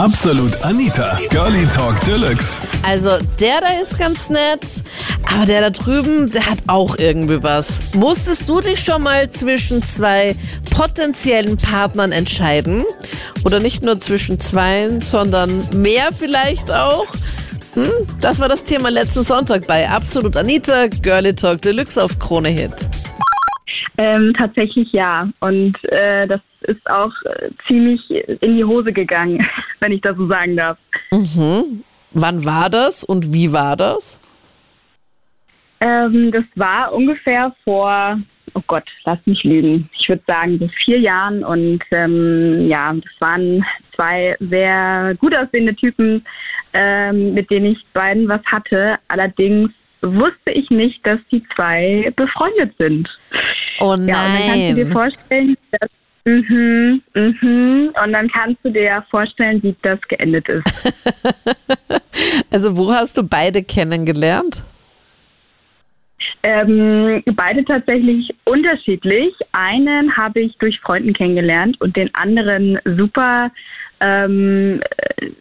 Absolut Anita, Girlie Talk Deluxe. Also der da ist ganz nett, aber der da drüben, der hat auch irgendwie was. Musstest du dich schon mal zwischen zwei potenziellen Partnern entscheiden? Oder nicht nur zwischen zwei, sondern mehr vielleicht auch? Hm? Das war das Thema letzten Sonntag bei Absolut Anita, Girlie Talk Deluxe auf Krone Hit. Ähm, tatsächlich ja. Und äh, das ist auch äh, ziemlich in die Hose gegangen, wenn ich das so sagen darf. Mhm. Wann war das und wie war das? Ähm, das war ungefähr vor, oh Gott, lass mich lügen. Ich würde sagen, so vier Jahren. Und ähm, ja, das waren zwei sehr gut aussehende Typen, ähm, mit denen ich beiden was hatte. Allerdings wusste ich nicht, dass die zwei befreundet sind. Oh nein. Ja, und dann kannst du dir vorstellen, dass Mhm, mhm. Und dann kannst du dir ja vorstellen, wie das geendet ist. also wo hast du beide kennengelernt? Ähm, beide tatsächlich unterschiedlich. Einen habe ich durch Freunden kennengelernt und den anderen super ähm,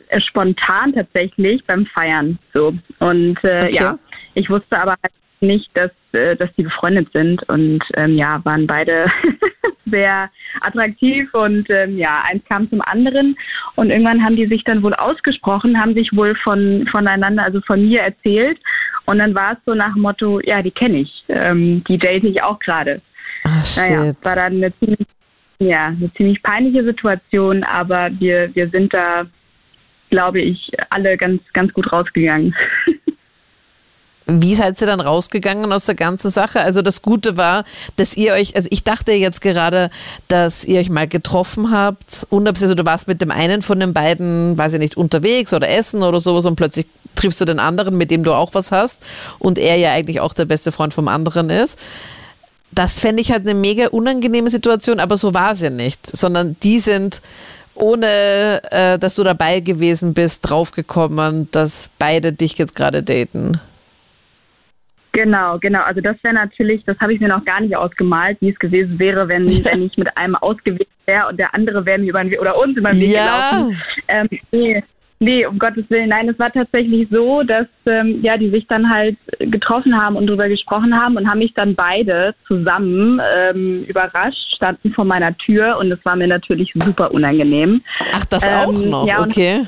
äh, spontan tatsächlich beim Feiern. So und äh, okay. ja, ich wusste aber halt nicht, dass, äh, dass die befreundet sind und ähm, ja, waren beide sehr attraktiv und ähm, ja, eins kam zum anderen und irgendwann haben die sich dann wohl ausgesprochen, haben sich wohl von voneinander, also von mir erzählt und dann war es so nach dem Motto, ja, die kenne ich, ähm, die date ich auch gerade. Naja, war dann eine ziemlich, ja, eine ziemlich peinliche Situation, aber wir, wir sind da, glaube ich, alle ganz, ganz gut rausgegangen. Wie seid ihr dann rausgegangen aus der ganzen Sache? Also das Gute war, dass ihr euch, also ich dachte jetzt gerade, dass ihr euch mal getroffen habt, unabhängig, also du warst mit dem einen von den beiden, weiß ich nicht, unterwegs oder essen oder sowas und plötzlich triffst du den anderen, mit dem du auch was hast und er ja eigentlich auch der beste Freund vom anderen ist. Das fände ich halt eine mega unangenehme Situation, aber so war es ja nicht, sondern die sind ohne äh, dass du dabei gewesen bist, draufgekommen, dass beide dich jetzt gerade daten. Genau, genau. Also das wäre natürlich, das habe ich mir noch gar nicht ausgemalt, wie es gewesen wäre, wenn, wenn ich mit einem ausgewählt wäre und der andere wäre mir über den Weg oder uns über den Weg ja. gelaufen. Ähm, nee, nee, um Gottes Willen. Nein, es war tatsächlich so, dass ähm, ja, die sich dann halt getroffen haben und darüber gesprochen haben und haben mich dann beide zusammen ähm, überrascht, standen vor meiner Tür und es war mir natürlich super unangenehm. Ach, das auch ähm, noch, ja, okay.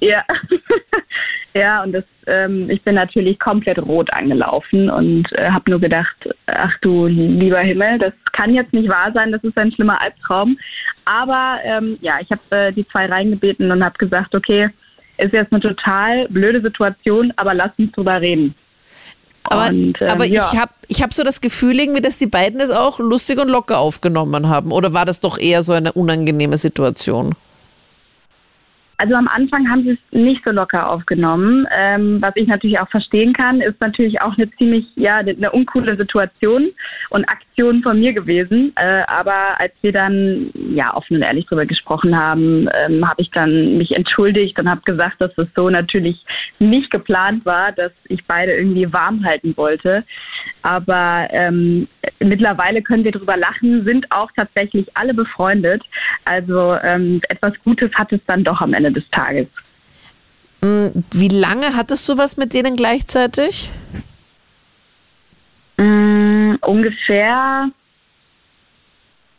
Ja, ja, und das, ähm, ich bin natürlich komplett rot angelaufen und äh, habe nur gedacht, ach du lieber Himmel, das kann jetzt nicht wahr sein, das ist ein schlimmer Albtraum. Aber ähm, ja, ich habe äh, die zwei reingebeten und habe gesagt, okay, ist jetzt eine total blöde Situation, aber lass uns drüber reden. Aber, und, ähm, aber ja. ich habe ich hab so das Gefühl, irgendwie, dass die beiden das auch lustig und locker aufgenommen haben. Oder war das doch eher so eine unangenehme Situation? Also am Anfang haben sie es nicht so locker aufgenommen. Ähm, was ich natürlich auch verstehen kann, ist natürlich auch eine ziemlich, ja, eine uncoole Situation und Aktion von mir gewesen. Äh, aber als wir dann, ja, offen und ehrlich darüber gesprochen haben, ähm, habe ich dann mich entschuldigt und habe gesagt, dass es so natürlich nicht geplant war, dass ich beide irgendwie warm halten wollte. Aber ähm, mittlerweile können wir darüber lachen, sind auch tatsächlich alle befreundet. Also ähm, etwas Gutes hat es dann doch am Ende des Tages. Mm, wie lange hattest du was mit denen gleichzeitig? Mm, ungefähr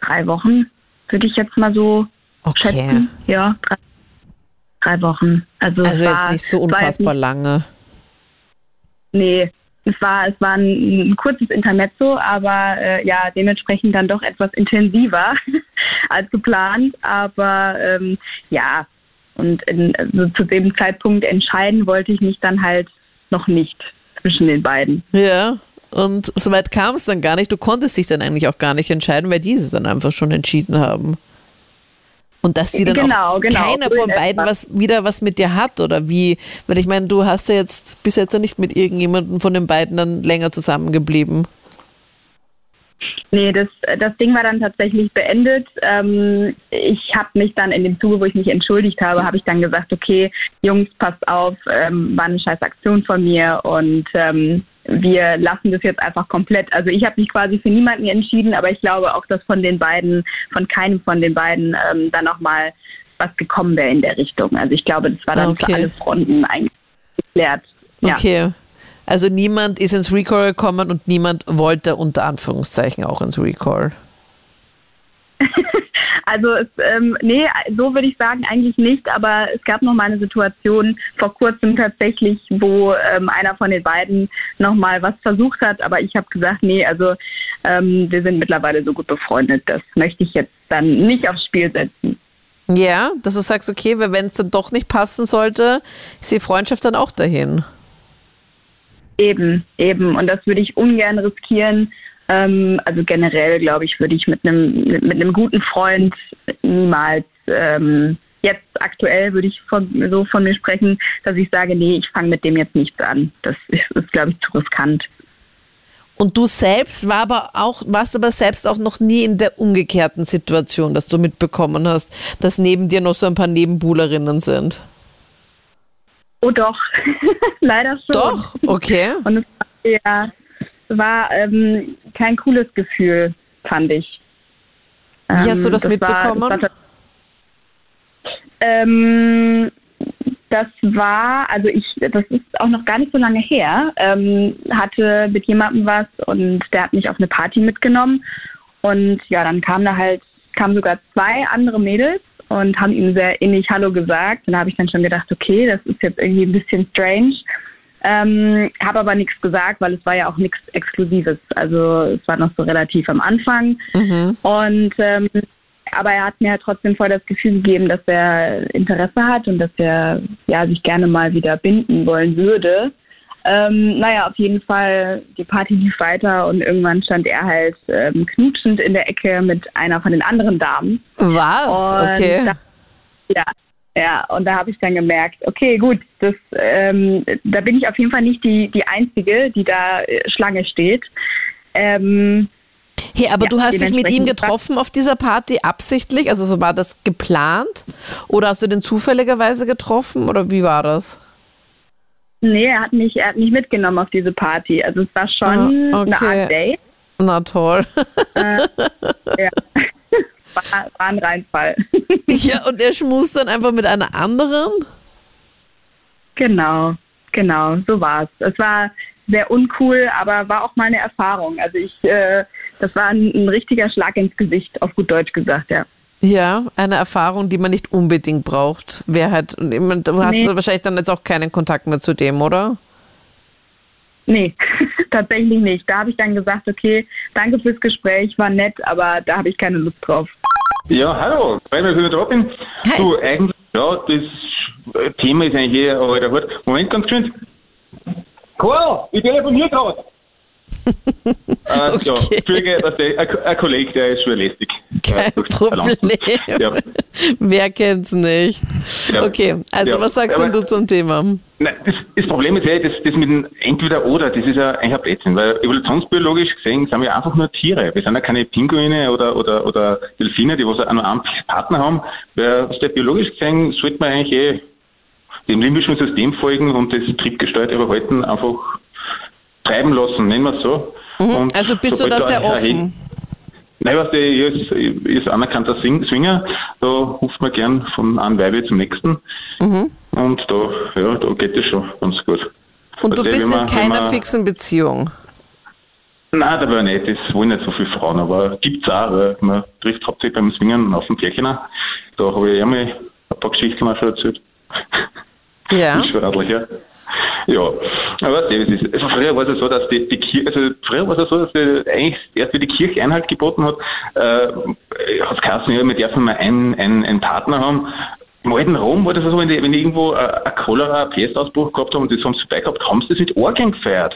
drei Wochen, würde ich jetzt mal so okay. schätzen. Ja, drei, drei Wochen. Also, also jetzt nicht so unfassbar lange. Nee, es war, es war ein, ein kurzes Intermezzo, aber äh, ja, dementsprechend dann doch etwas intensiver als geplant. Aber ähm, ja, und in, also zu dem Zeitpunkt entscheiden wollte ich mich dann halt noch nicht zwischen den beiden. Ja, und soweit kam es dann gar nicht. Du konntest dich dann eigentlich auch gar nicht entscheiden, weil diese dann einfach schon entschieden haben. Und dass die dann genau, auch genau, keiner von beiden was wieder was mit dir hat oder wie? Weil ich meine, du hast ja jetzt bis jetzt ja nicht mit irgendjemandem von den beiden dann länger zusammengeblieben. Nee, das, das Ding war dann tatsächlich beendet. Ähm, ich habe mich dann in dem Zuge, wo ich mich entschuldigt habe, habe ich dann gesagt, okay, Jungs, passt auf, ähm, war eine scheiß Aktion von mir und ähm, wir lassen das jetzt einfach komplett. Also ich habe mich quasi für niemanden entschieden, aber ich glaube auch, dass von den beiden, von keinem von den beiden ähm, dann nochmal was gekommen wäre in der Richtung. Also ich glaube, das war dann Okay. für alle Fronten eigentlich geklärt. Ja. Okay. Also niemand ist ins Recall gekommen und niemand wollte unter Anführungszeichen auch ins Recall. Also es, ähm, nee, so würde ich sagen eigentlich nicht, aber es gab noch mal eine Situation vor kurzem tatsächlich, wo ähm, einer von den beiden noch mal was versucht hat, aber ich habe gesagt, nee, also ähm, wir sind mittlerweile so gut befreundet, das möchte ich jetzt dann nicht aufs Spiel setzen. Ja, dass du sagst, okay, wenn es dann doch nicht passen sollte, ist die Freundschaft dann auch dahin. Eben, eben. Und das würde ich ungern riskieren. Ähm, also generell, glaube ich, würde ich mit einem mit, einem guten Freund niemals ähm, jetzt aktuell würde ich von, so von mir sprechen, dass ich sage, nee, ich fange mit dem jetzt nichts an. Das ist, ist glaube ich, zu riskant. Und du selbst war aber auch, warst aber selbst auch noch nie in der umgekehrten Situation, dass du mitbekommen hast, dass neben dir noch so ein paar Nebenbuhlerinnen sind. Oh doch, leider schon. Doch, okay. Und es war, ja, war ähm, kein cooles Gefühl, fand ich. Wie hast du Ähm, das, war- mitbekommen? das war Ähm, das war, also ich, das ist auch noch gar nicht so lange her, ähm, hatte mit jemandem was und der hat mich auf eine Party mitgenommen und ja, dann kamen da halt, kamen sogar zwei andere Mädels und haben ihm sehr innig Hallo gesagt und da habe ich dann schon gedacht, okay, das ist jetzt irgendwie ein bisschen strange. Ähm, habe aber nichts gesagt, weil es war ja auch nichts Exklusives. Also es war noch so relativ am Anfang. Mhm. Und ähm, aber er hat mir halt trotzdem voll das Gefühl gegeben, dass er Interesse hat und dass er ja sich gerne mal wieder binden wollen würde. Ähm, naja, auf jeden Fall, die Party lief weiter und irgendwann stand er halt ähm, knutschend in der Ecke mit einer von den anderen Damen. Was? Und Okay. Da, ja, ja, und da habe ich dann gemerkt, okay, gut, das, ähm, da bin ich auf jeden Fall nicht die, die Einzige, die da äh, Schlange steht. Ähm, Hey, aber Ja, du hast dich mit ihm getroffen auf dieser Party absichtlich? Also so war das geplant? Oder hast du den zufälligerweise getroffen? Oder wie war das? Nee, er hat mich, er hat mich mitgenommen auf diese Party. Also es war schon Ah, eine okay. Art Date. Na toll. Ja. war, war ein Reinfall. ja, und er schmust dann einfach mit einer anderen? genau, genau, so war es. Es war sehr uncool, aber war auch mal eine Erfahrung. Also ich, äh, das war ein, ein richtiger Schlag ins Gesicht, auf gut Deutsch gesagt, ja. Ja, eine Erfahrung, die man nicht unbedingt braucht. Wer hat, du hast Nee. wahrscheinlich dann jetzt auch keinen Kontakt mehr zu dem, oder? Nee, tatsächlich nicht. Da habe ich dann gesagt, okay, danke fürs Gespräch, war nett, aber da habe ich keine Lust drauf. Ja, hallo, freut mich, dass ich da bin. Hi. Du, eigentlich, ja, das Thema ist eigentlich eh alter Hut. Moment, ganz schön. Karl, ich telefoniere gerade. äh, Ja, Okay. Entschuldige, der, ein, ein Kollege, der ist schon lästig. Kein Ja, Problem. Ja. Wer kennt's nicht? Ja. Okay, also was sagst Aber- denn du zum Thema? Nein, das, das Problem ist ja, das, das mit dem Entweder-Oder, das ist ja eigentlich ein Blödsinn, weil evolutionsbiologisch gesehen sind wir einfach nur Tiere. Wir sind ja keine Pinguine oder, oder, oder Delfine, die was auch nur einen Partner haben. Weil aus der biologisch gesehen sollte man eigentlich eh dem limbischen System folgen und das triebgesteuerte Verhalten einfach treiben lassen, nennen wir es so. Und Also bist du da sehr offen? Nein, was der ist, ist anerkannter Swing- Swinger. Da ruft man gern von einem Weibe zum nächsten. Mhm. Und da, ja, da geht es schon ganz gut. Und du Also, bist wenn in man- wenn keiner man- fixen Beziehung. Nein, da war nicht. Das wollen nicht so viele Frauen, aber gibt's auch. Weil man trifft hauptsächlich beim Swingen auf dem auch. Da habe ich ja mal ein paar Geschichten auch schon erzählt. Ja. Ich verradlich, ja. Ja, aber das ist, also früher war es so, dass die, die Kirche, also früher war es so, dass die, eigentlich erst wie die Kirche Einhalt geboten hat, äh, hat es geheißen, ja, wir dürfen mal einen, einen, einen Partner haben. Im alten Rom war das so, wenn die, wenn die irgendwo äh, ein Cholera, ein Pestausbruch gehabt haben und das haben sie dabei gehabt, haben sie das mit Orgeln gefeiert.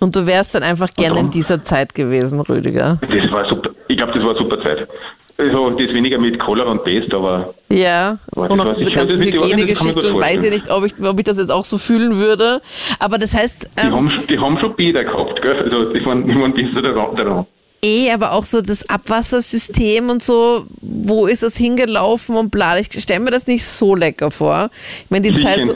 Und du wärst dann einfach gerne in dieser Zeit gewesen, Rüdiger. Das war super, ich glaube, das war eine super Zeit. Also, das weniger mit Cholera und Pest, aber Ja, und auch diese ganzen Hygienegeschichten, weiß ich nicht, ob ich, ob ich das jetzt auch so fühlen würde. Aber das heißt, die, ähm, haben, die haben schon Bieder gehabt, gell? Also, die waren, die waren besser daran. eh, aber auch so das Abwassersystem und so, wo ist das hingelaufen und bla. Ich stelle mir das nicht so lecker vor. Ich meine, die Sicher Zeit so.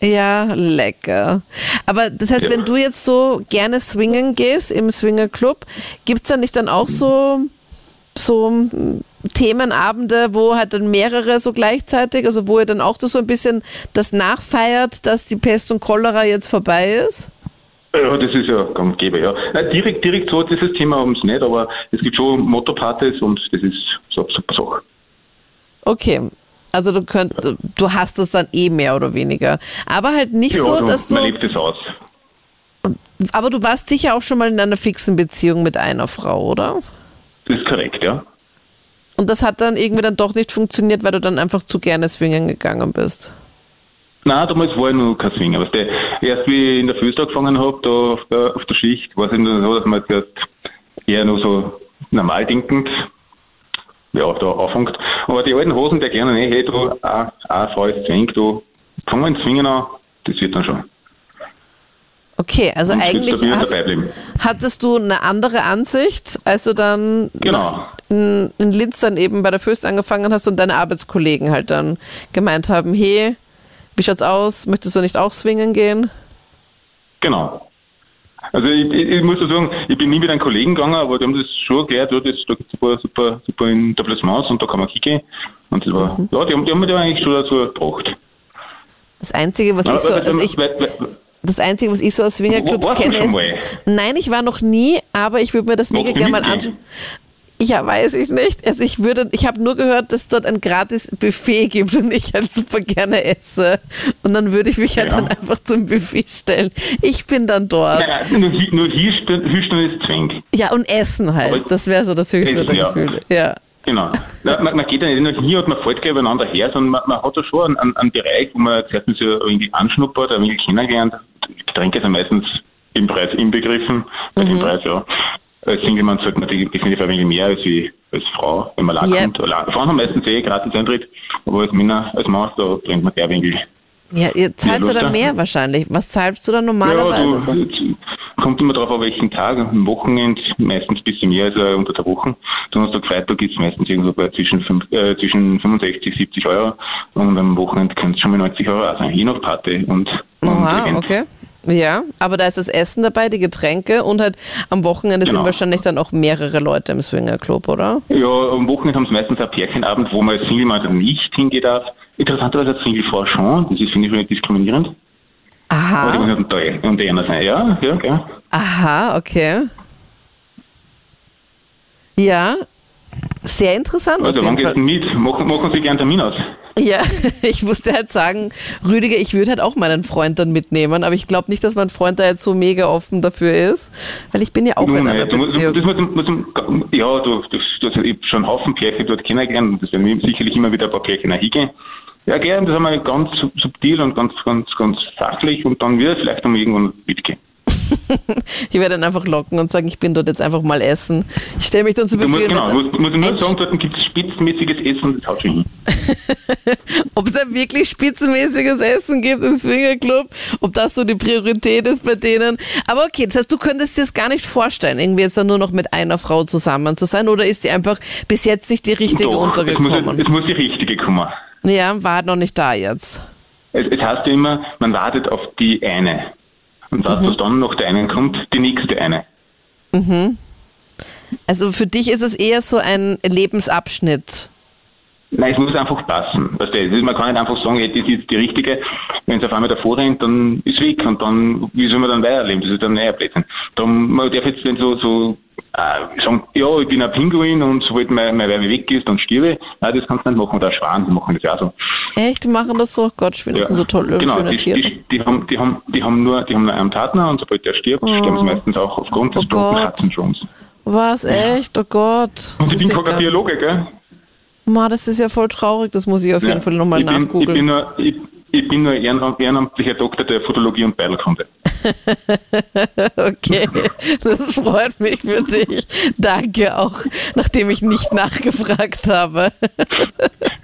Ja, lecker. Aber das heißt, Ja. wenn du jetzt so gerne swingen gehst im Swingerclub, gibt's da nicht dann auch so, so Themenabende, wo halt dann mehrere so gleichzeitig, also wo ihr dann auch das so ein bisschen das nachfeiert, dass die Pest und Cholera jetzt vorbei ist? Ja, das ist ja gang und gäbe, ja. Nein, direkt, direkt so dieses Thema haben nicht, aber es gibt schon Motto-Partys und das ist so eine super Sache. Okay. Also du könnt, du hast es dann eh mehr oder weniger. Aber halt nicht Ja, so, dass du. man lebt es aus. Aber du warst sicher auch schon mal in einer fixen Beziehung mit einer Frau, oder? Das ist korrekt, ja. Und das hat dann irgendwie dann doch nicht funktioniert, weil du dann einfach zu gerne swingen gegangen bist. Nein, damals war ich noch kein Swinger. Weißt du, erst wie ich in der Föst angefangen habe, da auf der, auf der Schicht, war es eben so, dass man jetzt eher nur so normal denkend ja, da anfängt. Aber die alten Hosen, der gerne, hey, du, eine Frau ist Swing, du, fang mal ins Swingen an, das wird dann schon. Okay, also Und eigentlich hast, hattest du eine andere Ansicht, als du dann Genau. in, in Linz dann eben bei der Föst angefangen hast und deine Arbeitskollegen halt dann gemeint haben, hey, wie schaut's aus? Möchtest du nicht auch swingen gehen? Genau. Also ich, ich, ich muss sagen, ich bin nie mit einem Kollegen gegangen, aber die haben das schon erklärt, ja, das, da gibt es super, super, super Etablissements und da kann man kicken. Und das war, Mhm. ja, die haben, die haben mich da eigentlich schon dazu gebracht. Das Einzige, was Ja, ich so, also ich, weil- weil- das Einzige, was ich so aus Swingerclubs kenne, ist, mal? nein, ich war noch nie, aber ich würde mir das mega gerne mal anschauen. Ja, weiß ich nicht. Also ich würde, ich habe nur gehört, dass es dort ein gratis Buffet gibt und ich halt super gerne esse. Und dann würde ich mich halt Ja. dann einfach zum Buffet stellen. Ich bin dann dort. Nein, nein, nur, nur hier ist Zwang. Ja, und essen halt. Aber- Das wäre so das höchste der ja. Gefühle. Ja. Genau. Na, man, man geht ja nicht nur hier und man fällt gleich übereinander her, sondern man, man hat da schon einen, einen, Bereich, wo man zuerst so irgendwie anschnuppert, ein wenig kennengelernt. Getränke sind meistens im Preis inbegriffen. Bei Mhm. dem Preis, ja. Als Single-Mann sollte man definitiv ein wenig mehr als, wie, als Frau, wenn man lang Ja. kommt. Frauen haben meistens eh gratis Eintritt, aber als Männer, als Mann, da bringt man der wenig. Ja, ihr zahlt ja dann ja. mehr wahrscheinlich. Was zahlst du dann Ja, normalerweise so? Kommt immer drauf, an welchen Tag. Am Wochenende meistens ein bisschen mehr als äh, unter der Woche. Donnerstag, Freitag ist meistens irgendwo bei zwischen, fünf, äh, zwischen 65, 70 Euro. Und am Wochenende können es schon mal 90 Euro sein, je nach Party und, und Aha, Event. okay. Ja, aber da ist das Essen dabei, die Getränke und halt am Wochenende sind Genau. wahrscheinlich dann auch mehrere Leute im Swingerclub, oder? Ja, am Wochenende haben sie meistens ein Pärchenabend, wo man als Single-Mann dann nicht hingehen darf. Interessanterweise als Single-Frau schon, das ist, finde ich, diskriminierend. Aber die Aha, wollen halt da unter einer sein. Ja, ja, gell. Aha, okay. Ja, sehr interessant Also, wann du Fall. mit? Machen, machen Sie gern Termin aus. Ja, ich musste halt sagen, Rüdiger, ich würde halt auch meinen Freund dann mitnehmen, aber ich glaube nicht, dass mein Freund da jetzt so mega offen dafür ist, weil ich bin ja auch Nun, in nein, einer du musst- Beziehung. ja, du, du, du hast schon einen Haufen Pärchen dort kennengelernt und das werden sicherlich immer wieder ein paar Pärchen hingehen. Ja, gern, das wir ganz sub- subtil und ganz, ganz, ganz sachlich und dann wird vielleicht um irgendwann mitgehen. Ich werde dann einfach locken und sagen, ich bin dort jetzt einfach mal essen. Ich stelle mich dann zu Befehl, genau, du musst, musst nur sagen, dort gibt es spitzenmäßiges Essen, das haut schon hin. ob es da wirklich spitzenmäßiges Essen gibt im Swingerclub, ob das so die Priorität ist bei denen. Aber okay, das heißt, du könntest dir das gar nicht vorstellen, irgendwie jetzt dann nur noch mit einer Frau zusammen zu sein oder ist die einfach bis jetzt nicht die richtige Doch, es muss, untergekommen? es muss die richtige kommen. Ja, war noch nicht da jetzt. Es, es heißt ja immer, man wartet auf die eine. Und was, was dann nach der einen kommt, die nächste eine. Also für dich ist es eher so ein Lebensabschnitt. Nein, es muss einfach passen. Weißt du, es man kann nicht einfach sagen, das ist jetzt die richtige. Wenn es auf einmal davor rennt, dann ist weg und dann, wie soll man dann weiterleben? Das ist dann neuer Blödsinn. Darum, man darf jetzt nicht so, so äh, sagen, ja, ich bin ein Pinguin und sobald mein, mein Werbe weg ist, dann stirbe ich. Nein, das kannst du nicht machen. Oder Schwan, die machen das ja so. Echt, die machen das so? Gott, ich finde das so tolle, genau, schöne die, Tiere. die, die, haben, die, haben, die haben nur, die haben nur einen Partner und sobald der stirbt, sterben sie meistens auch aufgrund des Oh blonden. Was, echt? Oh Gott. Und ich bin nicht. Biologe, gell? Ma, das ist ja voll traurig, das muss ich auf jeden Ja. Fall nochmal bin, ich bin nachgoogeln. nur, ich, ich bin nur ehrenam- ehrenamtlicher Doktor der Fotologie und Beilkunde. Okay, das freut mich für dich. Danke auch, nachdem ich nicht nachgefragt habe.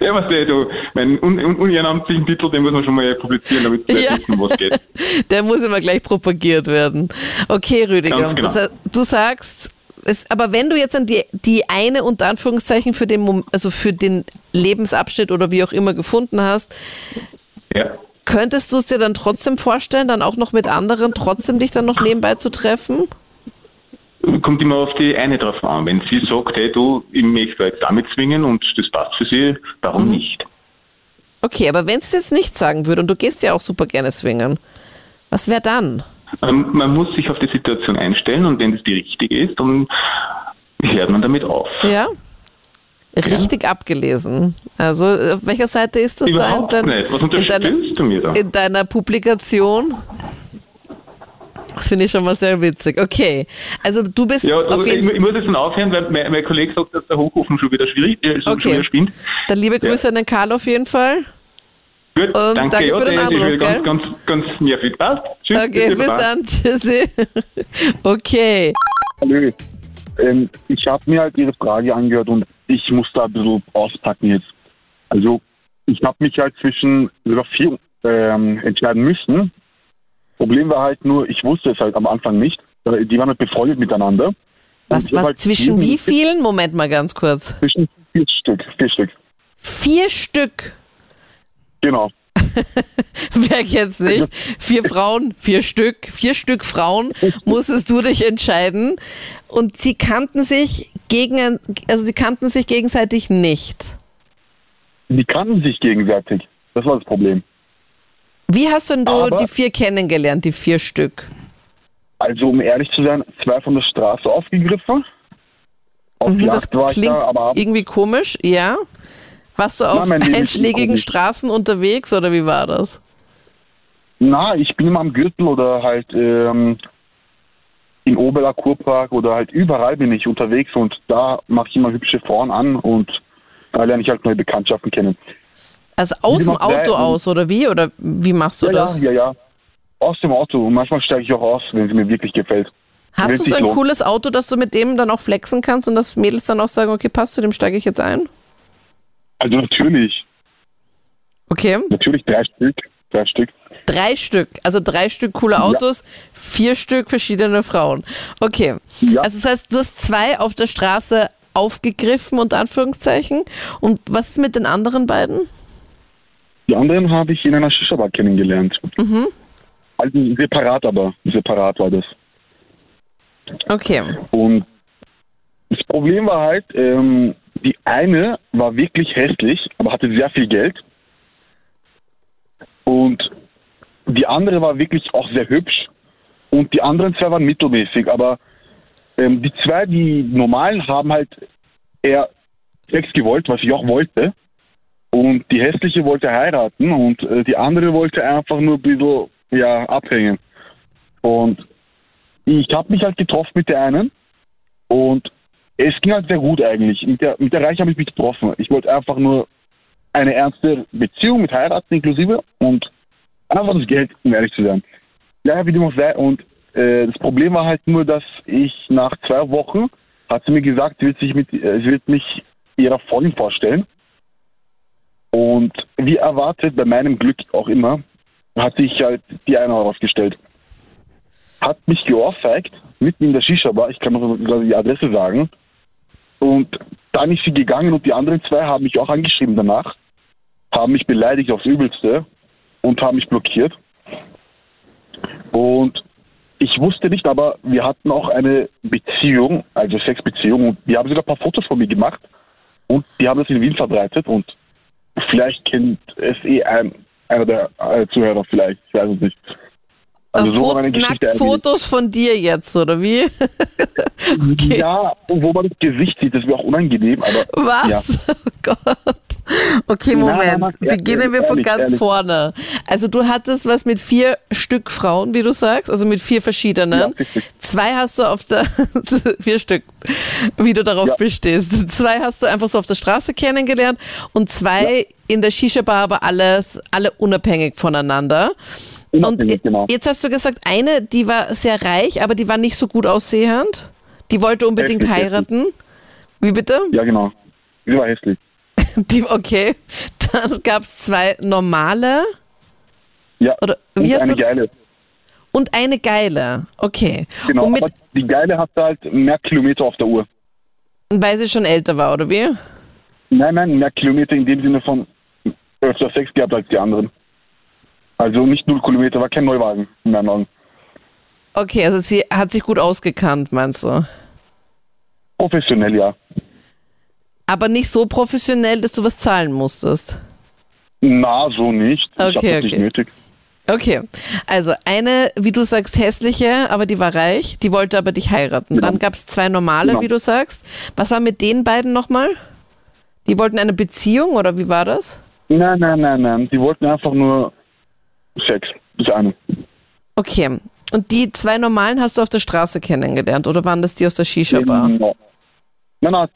Ja, was du, du meinen un, un, unehrenamtlichen Titel, den muss man schon mal publizieren, damit wir Ja. wissen, was geht. Der muss immer gleich propagiert werden. Okay, Rüdiger, genau. das, du sagst, es, aber wenn du jetzt dann die, die eine unter Anführungszeichen für den, also für den Lebensabschnitt oder wie auch immer gefunden hast, Ja. könntest du es dir dann trotzdem vorstellen, dann auch noch mit anderen trotzdem dich dann noch nebenbei zu treffen? kommt immer auf die eine drauf an. Wenn sie sagt, hey du, ich möchte jetzt damit zwingen und das passt für sie, warum nicht? Okay, aber wenn sie jetzt nicht sagen würde und du gehst ja auch super gerne swingen, was wäre dann? Ähm, Man muss sich auf die Situation einstellen und wenn es die richtige ist, dann hört man damit auf. Ja? Richtig abgelesen. Also auf welcher Seite ist das Überhaupt da in, dein- nicht. Was in, deiner, unterstellst du mir da? in deiner Publikation? Das finde ich schon mal sehr witzig. Okay, also du bist Ja, auf du, ich, jeden Fall. ich muss jetzt dann aufhören, weil mein, mein Kollege sagt, dass der Hochofen schon wieder schwierig äh, schon Okay. wieder spinnt. Dann liebe Grüße an den Karl auf jeden Fall. Gut, Und danke. danke ja, für den ist Anruf, wieder gell? ganz, ganz, ganz nervig. Passt. Tschüss. Okay, bis Baba. dann. Tschüssi. Okay. Hallo. Ähm, ich habe mir halt Ihre Frage angehört und ich muss da ein bisschen auspacken jetzt. Also ich habe mich halt zwischen sogar vier ähm, entscheiden müssen. Problem war halt nur, ich wusste es halt am Anfang nicht. Die waren halt befreundet miteinander. Was, was halt zwischen wie vielen? Moment mal ganz kurz. Zwischen vier Stück, vier Stück. Vier Stück. Genau. Wer jetzt nicht? Vier Frauen, vier Stück, vier Stück Frauen musstest du dich entscheiden. Und sie kannten sich gegen, also sie kannten sich gegenseitig nicht. Die kannten sich gegenseitig. Das war das Problem. Wie hast denn du Aber- die vier kennengelernt, die vier Stück? Also um ehrlich zu sein, zwei von der Straße aufgegriffen. Auf Mhm, das klingt da, aber irgendwie komisch, ja. Warst du auf ist einschlägigen. Straßen unterwegs oder wie war das? Na, ich bin immer am Gürtel oder halt ähm, in Oberla Kurpark oder halt überall bin ich unterwegs und da mache ich immer hübsche Frauen an und da lerne ich halt neue Bekanntschaften kennen. Also aus dem Auto aus oder wie? Oder wie machst du Ja, das? ja, ja, ja. Aus dem Auto und manchmal steige ich auch aus, wenn es mir wirklich gefällt. Hast du so ein lohnt. cooles Auto, dass du mit dem dann auch flexen kannst und dass Mädels dann auch sagen, okay, passt zu dem steige ich jetzt ein? Also natürlich, Okay. natürlich drei Stück, drei Stück. Drei Stück, also drei Stück coole Autos, vier Stück verschiedene Frauen. Okay. Ja. Also das heißt, du hast zwei auf der Straße aufgegriffen, unter Anführungszeichen. Und was ist mit den anderen beiden? Die anderen habe ich in einer Shisha-Bar kennengelernt. Mhm. Also separat aber, separat war das. Okay. Und das Problem war halt, ähm, die eine war wirklich hässlich, aber hatte sehr viel Geld. Und die andere war wirklich auch sehr hübsch. Und die anderen zwei waren mittelmäßig. Aber ähm, die zwei, die normalen, haben halt eher Sex gewollt, was ich auch wollte. Und die hässliche wollte heiraten und äh, die andere wollte einfach nur ein bisschen ja, abhängen. Und ich habe mich halt getroffen mit der einen und es ging halt sehr gut eigentlich. Mit der, mit der Reich habe ich mich getroffen. Ich wollte einfach nur eine ernste Beziehung mit heiraten inklusive und einfach das Geld, um ehrlich zu sein. Ja, wie dem auch sei. Und äh, das Problem war halt nur, dass ich nach zwei Wochen hat sie mir gesagt, sie wird, sich mit, äh, sie wird mich ihrer Freundin vorstellen. Und wie erwartet, bei meinem Glück auch immer, hat sich halt die eine herausgestellt. Hat mich geohrfeigt, mitten in der Shisha-Bar, ich kann noch die Adresse sagen. Und dann ist sie gegangen und die anderen zwei haben mich auch angeschrieben danach, haben mich beleidigt aufs Übelste und haben mich blockiert. Und ich wusste nicht, aber wir hatten auch eine Beziehung, also Sexbeziehung, und die haben sogar ein paar Fotos von mir gemacht und die haben das in Wien verbreitet und vielleicht kennt es eh ein, einer der äh, Zuhörer vielleicht, ich weiß es nicht. Also so Geschichte eigentlich. Nacktfotos von dir jetzt, oder wie? okay. Ja, und wo man das Gesicht sieht, das wäre auch unangenehm, aber Was? Oh Gott. Okay, Moment. nein, Beginnen wir von ehrlich, ganz ehrlich. vorne. Also du hattest was mit vier Stück Frauen, wie du sagst, also mit vier verschiedenen. Ja. Zwei hast du auf der vier Stück, wie du darauf Ja. bestehst. Zwei hast du einfach so auf der Straße kennengelernt und zwei in der Shisha-Bar, aber alles, alle unabhängig voneinander. Und genau. jetzt hast du gesagt, eine, die war sehr reich, aber die war nicht so gut aussehend. Die wollte unbedingt Hässlich, hässlich. heiraten. Wie bitte? ja genau. Sie war hässlich. Die, okay. Dann gab es zwei normale Ja, Oder und eine du- geile. und eine geile. Okay. Genau, aber die geile hatte halt mehr Kilometer auf der Uhr. weil sie schon älter war, oder wie? Nein, nein, mehr Kilometer in dem Sinne von öfter Sex gehabt als die anderen. Also nicht null Kilometer, war kein Neuwagen in meinen Augen. Okay, also sie hat sich gut ausgekannt, meinst du? Professionell, ja. Aber nicht so professionell, dass du was zahlen musstest. Na, so nicht. ich Okay, hab das nicht okay. nötig. Okay, also eine, wie du sagst, hässliche, aber die war reich, die wollte aber dich heiraten. Genau. Dann gab es zwei normale, Genau. wie du sagst. Was war mit den beiden nochmal? Die wollten eine Beziehung oder wie war das? Nein, nein, nein, nein. Die wollten einfach nur Sex. Das eine. Okay, und die zwei normalen hast du auf der Straße kennengelernt oder waren das die aus der Shisha-Bar? Nein, nein.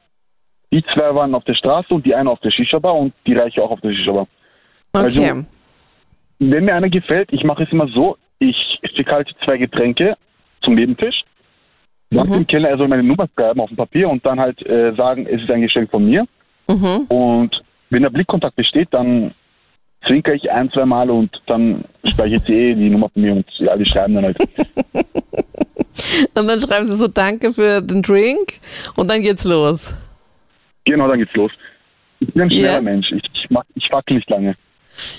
Die zwei waren auf der Straße und die eine auf der Shisha-Bar und die Reiche auch auf der Shisha-Bar. also- Okay, Wenn mir einer gefällt, ich mache es immer so, ich schicke halt zwei Getränke zum Nebentisch. Sag Mhm. dem Kellner, er soll meine Nummer schreiben auf dem Papier und dann halt äh, sagen, es ist ein Geschenk von mir. mhm. Und wenn der Blickkontakt besteht, dann zwinker ich ein, zwei Mal und dann speichert sie eh die Nummer von mir und ja, die schreiben dann halt. Und dann schreiben sie so Danke für den Drink und dann geht's los. genau, dann geht's los. Ich bin ein schneller Ja. Mensch. Ich, ich, mach, ich fackel nicht lange.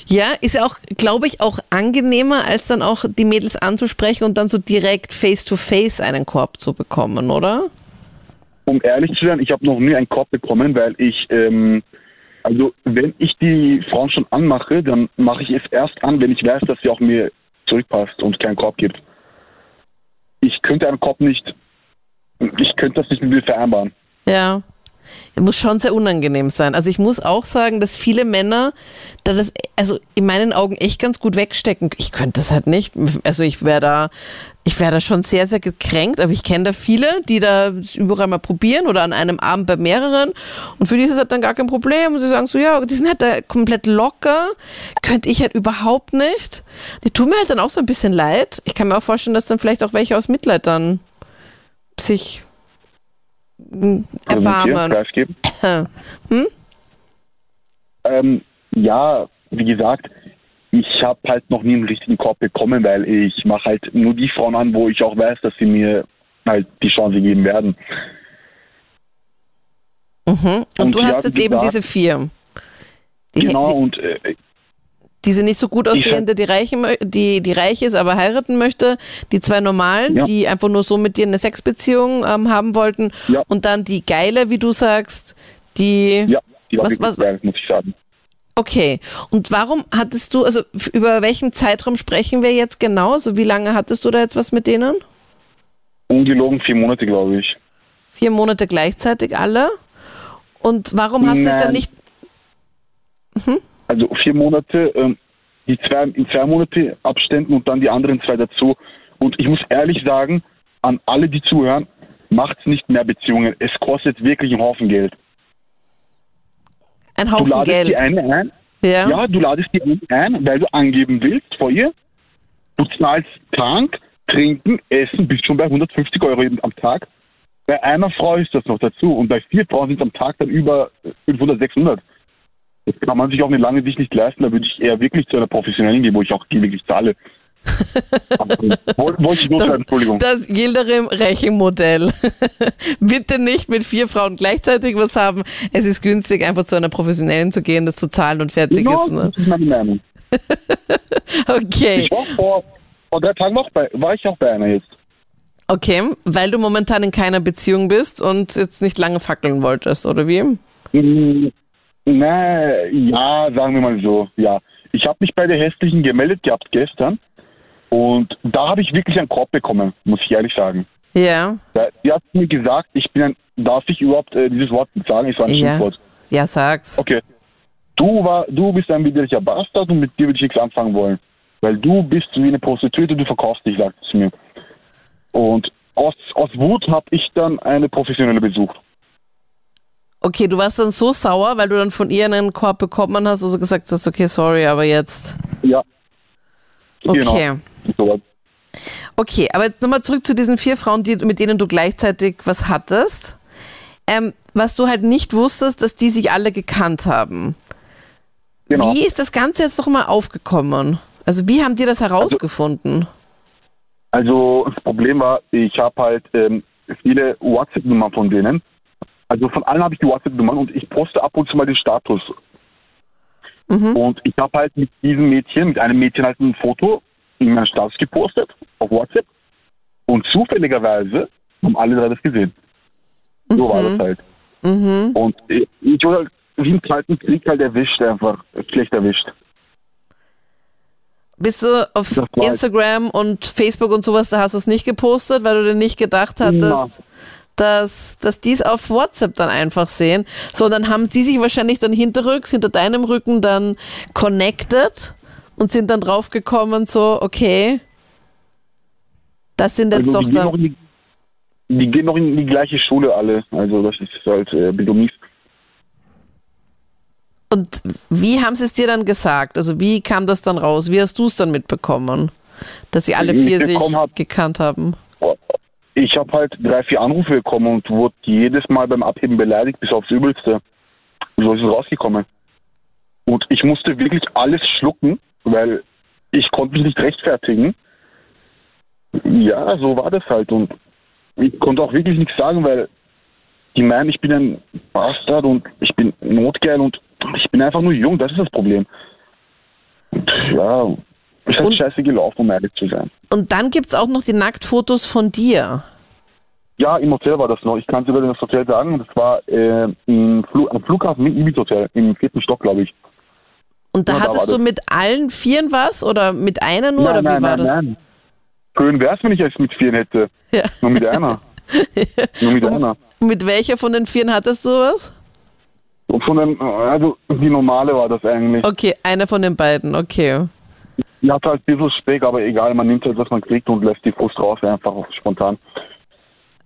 Ja, ist ja auch, glaube ich, auch angenehmer, als dann auch die Mädels anzusprechen und dann so direkt face-to-face einen Korb zu bekommen, oder? Um ehrlich zu sein, ich habe noch nie einen Korb bekommen, weil ich, ähm, also wenn ich die Frauen schon anmache, dann mache ich es erst an, wenn ich weiß, dass sie auch mir zurückpasst und keinen Korb gibt. Ich könnte einen Korb nicht, ich könnte das nicht mit mir vereinbaren. Ja. Muss schon sehr unangenehm sein. Also ich muss auch sagen, dass viele Männer da das, also in meinen Augen echt ganz gut wegstecken. Ich könnte das halt nicht. Also ich wäre da, ich wäre da schon sehr, sehr gekränkt, aber ich kenne da viele, die da überall mal probieren oder an einem Abend bei mehreren und für die ist es halt dann gar kein Problem und sie sagen so, ja, die sind halt da komplett locker, könnte ich halt überhaupt nicht. Die tun mir halt dann auch so ein bisschen leid. Ich kann mir auch vorstellen, dass dann vielleicht auch welche aus Mitleid dann sich erbarmen. Preis geben. Hm? Ähm, ja, wie gesagt, ich habe halt noch nie einen richtigen Korb bekommen, weil ich mache halt nur die Frauen an, wo ich auch weiß, dass sie mir halt die Chance geben werden. Und, Und du hast jetzt eben gesagt- diese vier. Die, genau, und äh, diese nicht so gut aussehende, die, reiche, mö- die, die reich ist, aber heiraten möchte. Die zwei normalen, Ja. die einfach nur so mit dir eine Sexbeziehung ähm, haben wollten. Ja. Und dann die geile, wie du sagst, die. ja, die war Was- was- geil, muss ich sagen. Okay. Und warum hattest du, also über welchen Zeitraum sprechen wir jetzt genau? Also wie lange hattest du da jetzt was mit denen? Ungelogen vier Monate, glaube ich. Vier Monate gleichzeitig alle? Und warum hast du dich dann Nein. nicht. Also vier Monate, ähm, die zwei in zwei Monate Abständen und dann die anderen zwei dazu. Und ich muss ehrlich sagen, an alle, die zuhören, macht's nicht mehr Beziehungen. Es kostet wirklich einen Haufen Geld. Ein Du Haufen ladest Geld. die eine ein, ja. Ja, du ladest die ein, weil du angeben willst vor ihr. Du zahlst Tank, Trinken, Essen, bist schon bei 150 Euro am Tag. Bei einer Frau ist das noch dazu und bei vier Frauen sind am Tag dann über 500, 600. Das kann man sich auf eine lange Sicht nicht leisten. Da würde ich eher wirklich zu einer professionellen gehen, wo ich auch wirklich zahle. Wollte ich nur Das, sagen, Entschuldigung. das Gilderim Rechenmodell. Bitte nicht mit vier Frauen gleichzeitig was haben. Es ist günstig, einfach zu einer professionellen zu gehen, das zu zahlen und fertig Genau, ist. Ne? das ist meine Meinung. Okay. Ich war vor, vor drei Tagen noch bei, war ich auch bei einer jetzt. Okay, weil du momentan in keiner Beziehung bist und jetzt nicht lange fackeln wolltest, oder wie? Na, ja, sagen wir mal so, ja. Ich habe mich bei der hässlichen gemeldet gehabt gestern und da habe ich wirklich einen Korb bekommen, muss ich ehrlich sagen. Ja. Da- Die hat mir gesagt, ich bin ein, darf ich überhaupt äh, dieses Wort sagen? Es war ein Ja. Schimpfwort. Ja, sag's. Okay. Du, war, du bist ein widerlicher Bastard und mit dir würde ich nichts anfangen wollen. Weil du bist wie eine Prostituierte, du verkaufst dich, sagt sie mir. Und aus, aus Wut habe ich dann eine professionelle besucht. Okay, du warst dann so sauer, weil du dann von ihr einen Korb bekommen hast, also gesagt hast, okay, sorry, aber jetzt. Ja. Okay. Genau. Okay, aber jetzt nochmal zurück zu diesen vier Frauen, die, mit denen du gleichzeitig was hattest. Ähm, was du halt nicht wusstest, dass die sich alle gekannt haben. Genau. Wie ist das Ganze jetzt nochmal aufgekommen? Also wie haben die das herausgefunden? Also das Problem war, ich habe halt ähm, viele WhatsApp-Nummern von denen. Also von allen habe ich die WhatsApp-Nummern und ich poste ab und zu mal den Status. Und ich habe halt mit diesem Mädchen, mit einem Mädchen halt ein Foto in meinen Status gepostet auf WhatsApp. Und zufälligerweise haben alle drei das gesehen. So war das halt. Und ich, ich wurde halt wie im Kalten Krieg halt erwischt, einfach schlecht erwischt. Bist du auf war- Instagram und Facebook und sowas, da hast du es nicht gepostet, weil du dir nicht gedacht hattest, dass, dass die es auf WhatsApp dann einfach sehen. So, dann haben sie sich wahrscheinlich dann hinterrücks, hinter deinem Rücken dann connected und sind dann draufgekommen, so, okay, das sind jetzt Also, doch die, gehen noch da. in die, die gehen noch in die gleiche Schule alle. Also das ist halt äh, Bidomies. Und wie haben sie es dir dann gesagt? Also wie kam das dann raus? Wie hast du es dann mitbekommen? Dass sie alle vier sich hab- gekannt haben. Ich habe halt drei, vier Anrufe bekommen und wurde jedes Mal beim Abheben beleidigt, bis aufs Übelste. So ist es rausgekommen. Und ich musste wirklich alles schlucken, weil ich konnte mich nicht rechtfertigen. Ja, so war das halt. Und ich konnte auch wirklich nichts sagen, weil die meinen, ich bin ein Bastard und ich bin notgeil und ich bin einfach nur jung, das ist das Problem. Und ja, ist halt Und- scheiße gelaufen, um ehrlich zu sein. Und dann gibt es auch noch die Nacktfotos von dir. Ja, im Hotel war das noch. Ich kann sogar das Hotel sagen. Das war äh, im Flu am Flughafen mit Ibis Hotel, im vierten Stock, glaube ich. Und da Ja, da hattest war du mit allen Vieren was oder mit einer nur oder wie war das? Schön wäre es, wenn ich es mit vieren hätte. Ja. Nur mit einer. Nur mit einer. Mit welcher von den Vieren hattest du was? Und von den, also die normale war das eigentlich. Okay, eine von den beiden, okay. Die hatte halt ein bisschen Speck, aber egal, man nimmt halt, was man kriegt und lässt die Frust raus, einfach spontan.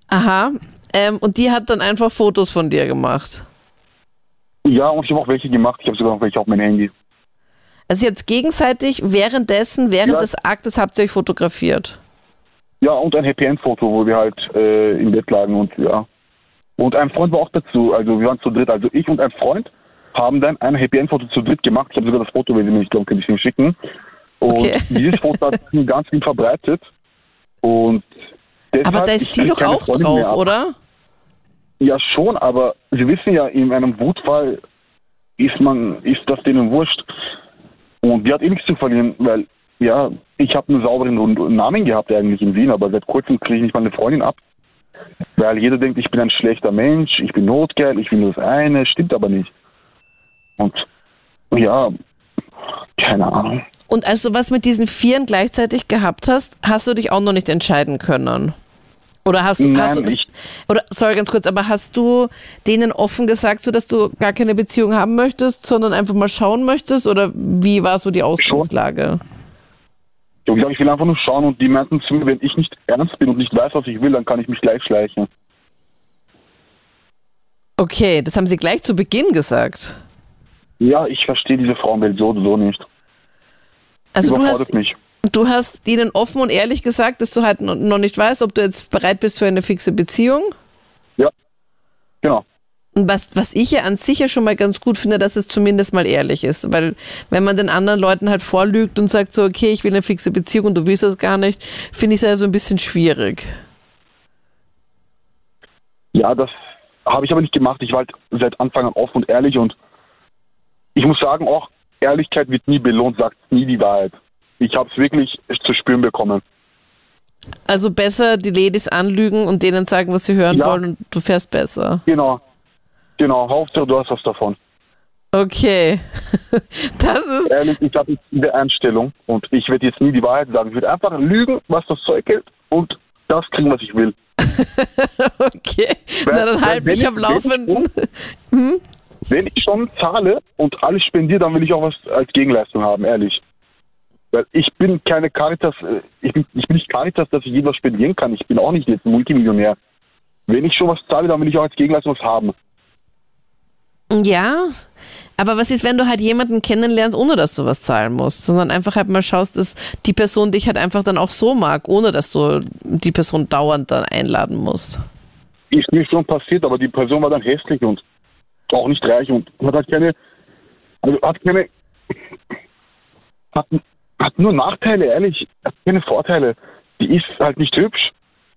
Aha. Ähm, und die hat dann einfach Fotos von dir gemacht. Ja, und ich habe auch welche gemacht. Ich habe sogar noch welche auf mein Handy. Also jetzt gegenseitig währenddessen, während Ja. des Aktes habt ihr euch fotografiert. Ja, und ein Happy End Foto, wo wir halt äh, im Bett lagen und ja. Und ein Freund war auch dazu, also wir waren zu dritt. Also ich und ein Freund haben dann ein Happy End Foto zu dritt gemacht. Ich habe sogar das Foto, wenn Sie mir nicht glauben, kann ich Ihnen schicken. Und Okay. dieses Foto hat sich ganz viel verbreitet. Und Aber da ist sie doch auch drauf, oder? Ja, schon, aber Sie wissen ja, in einem Wutfall ist man, ist das denen wurscht. Und die hat eh nichts zu verlieren, weil, ja, ich habe einen sauberen Namen gehabt eigentlich in Wien, aber seit kurzem kriege ich nicht mal eine Freundin ab. Weil jeder denkt, ich bin ein schlechter Mensch, ich bin notgeil, ich will nur das eine, stimmt aber nicht. Und ja, keine Ahnung. Und als du was mit diesen Vieren gleichzeitig gehabt hast, hast du dich auch noch nicht entscheiden können. Oder hast du, Nein, hast du ich- oder sorry ganz kurz, aber hast du denen offen gesagt, so dass du gar keine Beziehung haben möchtest, sondern einfach mal schauen möchtest? Oder wie war so die Ausgangslage? Ich gesagt, ich will einfach nur schauen und die meinten zu mir, wenn ich nicht ernst bin und nicht weiß, was ich will, dann kann ich mich gleich schleichen. Okay, das haben sie gleich zu Beginn gesagt. Ja, ich verstehe diese Frauenwelt so oder so nicht. Also du hast, mich. du hast ihnen offen und ehrlich gesagt, dass du halt no- noch nicht weißt, ob du jetzt bereit bist für eine fixe Beziehung. Ja, genau. Und was, was ich ja an sich ja schon mal ganz gut finde, dass es zumindest mal ehrlich ist. Weil wenn man den anderen Leuten halt vorlügt und sagt so, okay, ich will eine fixe Beziehung und du willst das gar nicht, finde ich es ja so ein bisschen schwierig. Ja, das habe ich aber nicht gemacht. Ich war halt seit Anfang an offen und ehrlich und ich muss sagen, auch Ehrlichkeit wird nie belohnt, sagt nie die Wahrheit. Ich habe es wirklich zu spüren bekommen. Also besser die Ladies anlügen und denen sagen, was sie hören Ja. wollen und du fährst besser. Genau. Genau, Hauptsache du hast was davon. Okay. Das ist, Ehrlich, ich habe jetzt diese Einstellung und ich werde jetzt nie die Wahrheit sagen. Ich werde einfach lügen, was das Zeug hält und das kriegen, was ich will. okay. Na dann Weil- halt wenn mich ich- am Laufenden. Wenn ich schon zahle und alles spendiere, dann will ich auch was als Gegenleistung haben, ehrlich. Weil ich bin keine Caritas, äh, ich bin, ich bin nicht Caritas, dass ich jedem was spendieren kann. Ich bin auch nicht jetzt ein Multimillionär. Wenn ich schon was zahle, dann will ich auch als Gegenleistung was haben. Ja, aber was ist, wenn du halt jemanden kennenlernst, ohne dass du was zahlen musst, sondern einfach halt mal schaust, dass die Person dich halt einfach dann auch so mag, ohne dass du die Person dauernd dann einladen musst. Ist mir schon passiert, aber die Person war dann hässlich und auch nicht reich und hat halt keine, also hat keine, hat, hat nur Nachteile, ehrlich, hat keine Vorteile. Die ist halt nicht hübsch,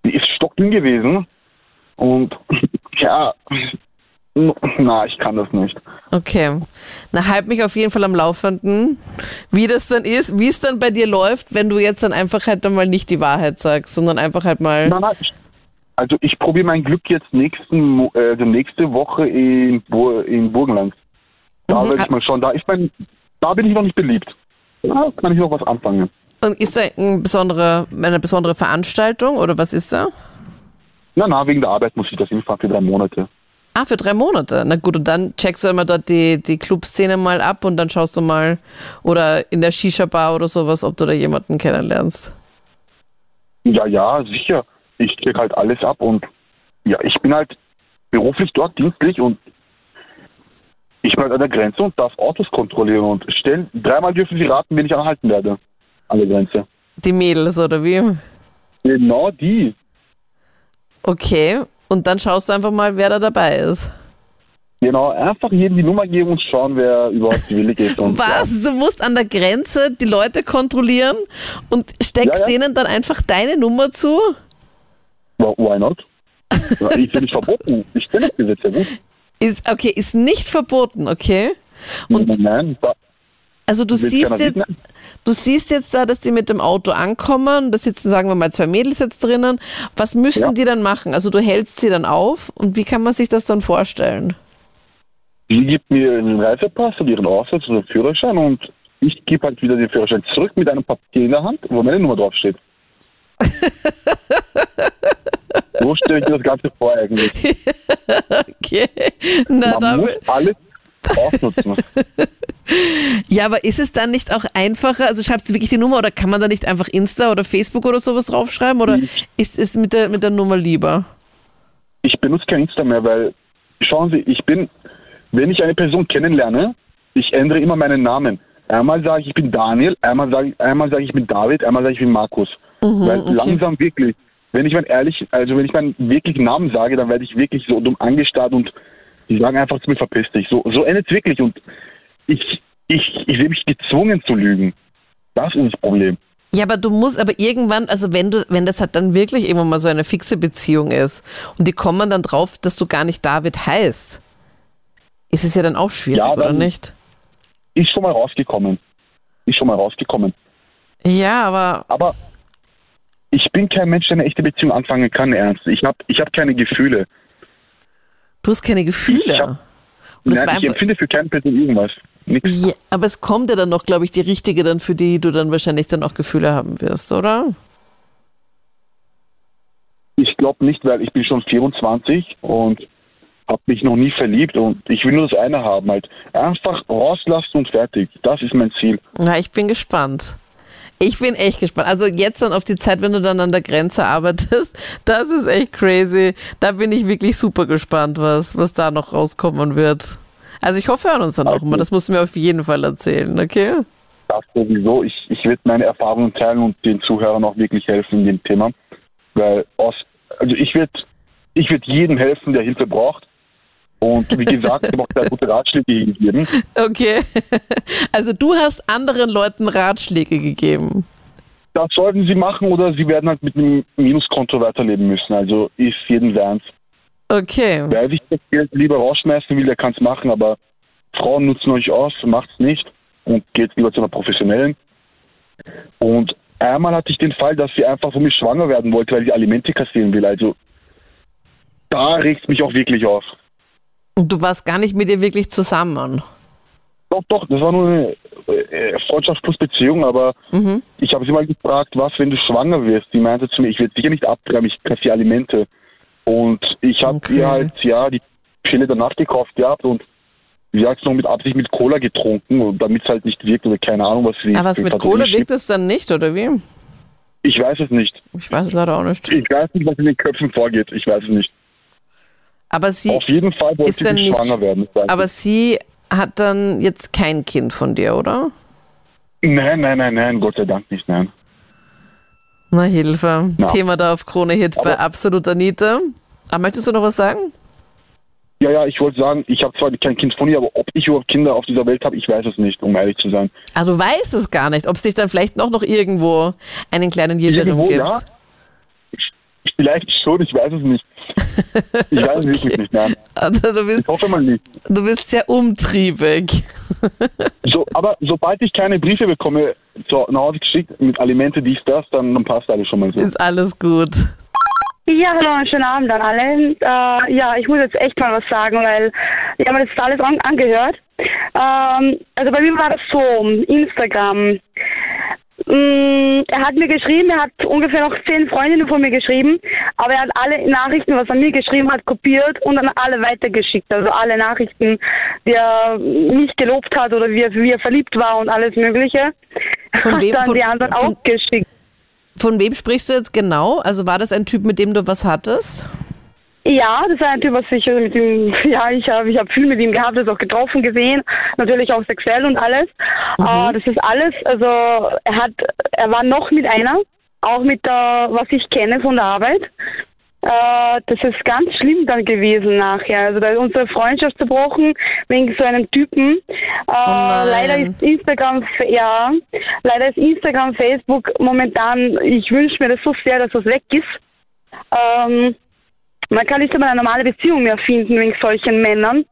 die ist stockdünn gewesen und ja, Na, ich kann das nicht. Okay. Na, halt mich auf jeden Fall am Laufenden, wie das dann ist, wie es dann bei dir läuft, wenn du jetzt dann einfach halt dann mal nicht die Wahrheit sagst, sondern einfach halt mal. Nein, nein, ich, also ich probiere mein Glück jetzt nächsten, äh, also nächste Woche in, Bur in Burgenland. Da Mhm. werde ich mal schauen. Da ist mein, da bin ich noch nicht beliebt. Da kann ich noch was anfangen. Und ist da ein besondere, eine besondere Veranstaltung oder was ist da? Na, na, wegen der Arbeit muss ich das hinfahren für drei Monate. Ah, für drei Monate. Na gut, und dann checkst du immer dort die, die Clubszene mal ab und dann schaust du mal, oder in der Shisha-Bar oder sowas, ob du da jemanden kennenlernst. Ja, ja, sicher. Ich check halt alles ab und ja, ich bin halt beruflich dort dienstlich und ich bin halt an der Grenze und darf Autos kontrollieren und stellen, dreimal dürfen sie raten, wen ich anhalten werde. An der Grenze. Die Mädels oder wie? Genau die. Okay, und dann schaust du einfach mal, wer da dabei ist. Genau, einfach jedem die Nummer geben und schauen, wer überhaupt willig ist. Und, Was? Du musst an der Grenze die Leute kontrollieren und steckst Ja, ja. denen dann einfach deine Nummer zu? Ja, why not? Ja, ich bin nicht verboten. Ich kenne das Gesetz ja gut. Ist, okay, ist nicht verboten, okay? Und nein, nein, da, Also du siehst jetzt, du siehst jetzt da, dass die mit dem Auto ankommen, da sitzen, sagen wir mal, zwei Mädels jetzt drinnen. Was müssen Ja. die dann machen? Also du hältst sie dann auf und wie kann man sich das dann vorstellen? sie gibt mir einen Reisepass und ihren Ausweis oder Führerschein und ich gebe halt wieder den Führerschein zurück mit einem Papier in der Hand, wo meine Nummer draufsteht. so stelle ich mir das Ganze vor eigentlich. Okay. Na, Man muss alles ausnutzen. ja, aber ist es dann nicht auch einfacher? Also schreibst du wirklich die Nummer oder kann man da nicht einfach Insta oder Facebook oder sowas draufschreiben? Oder Hm. ist es mit der, mit der Nummer lieber? Ich benutze kein Insta mehr, weil, schauen Sie, ich bin, wenn ich eine Person kennenlerne, ich ändere immer meinen Namen. Einmal sage ich, ich bin Daniel, einmal sage ich, einmal sage ich, ich bin David, einmal sage ich, ich bin Markus. Weil okay. langsam wirklich, wenn ich meinen ehrlich, also wenn ich meinen wirklichen Namen sage, dann werde ich wirklich so dumm angestarrt und die sagen einfach zu mir, verpiss dich. So, so endet es wirklich und ich, ich, ich sehe mich gezwungen zu lügen. Das ist das Problem. Ja, aber du musst aber irgendwann, also wenn du, wenn das halt dann wirklich irgendwann mal so eine fixe Beziehung ist und die kommen dann drauf, dass du gar nicht David heißt, ist es ja dann auch schwierig, Ja, oder dann- nicht? Ist schon mal rausgekommen. Ist schon mal rausgekommen. Ja, aber Aber ich bin kein Mensch, der eine echte Beziehung anfangen kann, ernst. Ich habe ich hab keine Gefühle. du hast keine Gefühle. Ich hab- Nein, ich empfinde für keine Person irgendwas. Ja, aber es kommt ja dann noch, glaube ich, die richtige dann, für die du dann wahrscheinlich dann auch Gefühle haben wirst, oder? Ich glaube nicht, weil ich bin schon 24 und habe mich noch nie verliebt und ich will nur das eine haben, halt einfach rauslassen und fertig. Das ist mein Ziel. Na, ich bin gespannt. Ich bin echt gespannt. Also jetzt dann auf die Zeit, wenn du dann an der Grenze arbeitest, das ist echt crazy. Da bin ich wirklich super gespannt, was, was da noch rauskommen wird. Also ich hoffe, wir hören uns dann auch Okay. mal. Das musst du mir auf jeden Fall erzählen, okay? Das sowieso. Ich, ich werde meine Erfahrungen teilen und den Zuhörern auch wirklich helfen in dem Thema. Weil aus, also ich werde ich werd jedem helfen, der Hilfe braucht. Und wie gesagt, ich habe auch sehr gute Ratschläge gegeben. Okay. Also du hast anderen Leuten Ratschläge gegeben. Das sollten sie machen oder sie werden halt mit einem Minuskonto weiterleben müssen. Also ist jedem seins. Okay. Wer sich das Geld lieber rausschmeißen will, der kann es machen, aber Frauen nutzen euch aus, macht's nicht und geht lieber zu einer Professionellen. Und einmal hatte ich den Fall, dass sie einfach von mir schwanger werden wollte, weil sie Alimente kassieren will. Also da regt mich auch wirklich auf. Und du warst gar nicht mit ihr wirklich zusammen. Doch, doch, das war nur eine äh, Freundschaft plus Beziehung, aber Mhm. ich habe sie mal gefragt, was, wenn du schwanger wirst? Die meinte zu mir, ich werde sicher nicht abtreiben, ich kassiere Alimente. Und ich habe Okay. ihr halt, ja, die Pille danach gekauft gehabt und hat es noch mit Absicht mit Cola getrunken, damit es halt nicht wirkt oder keine Ahnung, was sie... Aber was mit ich, wirkt es dann nicht, oder wie? Ich weiß es nicht. Ich weiß es leider auch nicht. Ich weiß nicht, was in den Köpfen vorgeht. Ich weiß es nicht. Aber sie, Auf jeden Fall wollte ist sie nicht schwanger werden. aber ich. sie hat dann jetzt kein Kind von dir, oder? Nein, nein, nein, nein, Gott sei Dank nicht, nein. Na Hilfe. Ja. Thema da auf Krone Hit bei Aber- Absolut Anita. Aber möchtest du noch was sagen? Ja, ja, ich wollte sagen, ich habe zwar kein Kind von ihr, aber ob ich überhaupt Kinder auf dieser Welt habe, ich weiß es nicht, um ehrlich zu sein. Ah, du weißt es gar nicht, ob es dich dann vielleicht noch, noch irgendwo einen kleinen Jüngeren gibt. ja. Vielleicht schon, ich weiß es nicht. Ich weiß es wirklich nicht, nein. Also du Ich bist, hoffe mal nicht. du bist sehr umtriebig. So, aber sobald ich keine Briefe bekomme, so nach Hause geschickt, mit Alimente, dies, das, dann, dann passt alles schon mal so. Ist alles gut. Ja, hallo, einen schönen Abend an alle. Äh, ja, ich muss jetzt echt mal was sagen, weil ich habe mir das alles an angehört. Ähm, also bei mir war das so, Instagram. Mm, er hat mir geschrieben, er hat ungefähr noch zehn Freundinnen von mir geschrieben, aber er hat alle Nachrichten, was er mir geschrieben hat, kopiert und dann alle weitergeschickt. Also alle Nachrichten, die er nicht gelobt hat oder wie er, wie er verliebt war und alles Mögliche. Von hat wem- dann von- die anderen von- auch geschickt. Von wem sprichst du jetzt genau? Also war das ein Typ, mit dem du was hattest? Ja, das war ein Typ, was ich äh, mit ihm, ja, ich habe ich hab viel mit ihm gehabt, das auch getroffen gesehen, natürlich auch sexuell und alles. Äh, das ist alles, also er hat, er war noch mit einer, auch mit der, was ich kenne von der Arbeit. Äh, das ist ganz schlimm dann gewesen nachher. Also da ist unsere Freundschaft zerbrochen wegen so einem Typen. Äh, nein. leider ist Instagram, ja, leider ist Instagram, Facebook momentan, ich wünsche mir das so sehr, dass das weg ist. Ähm, man kann nicht einmal eine normale Beziehung mehr finden wegen solchen Männern.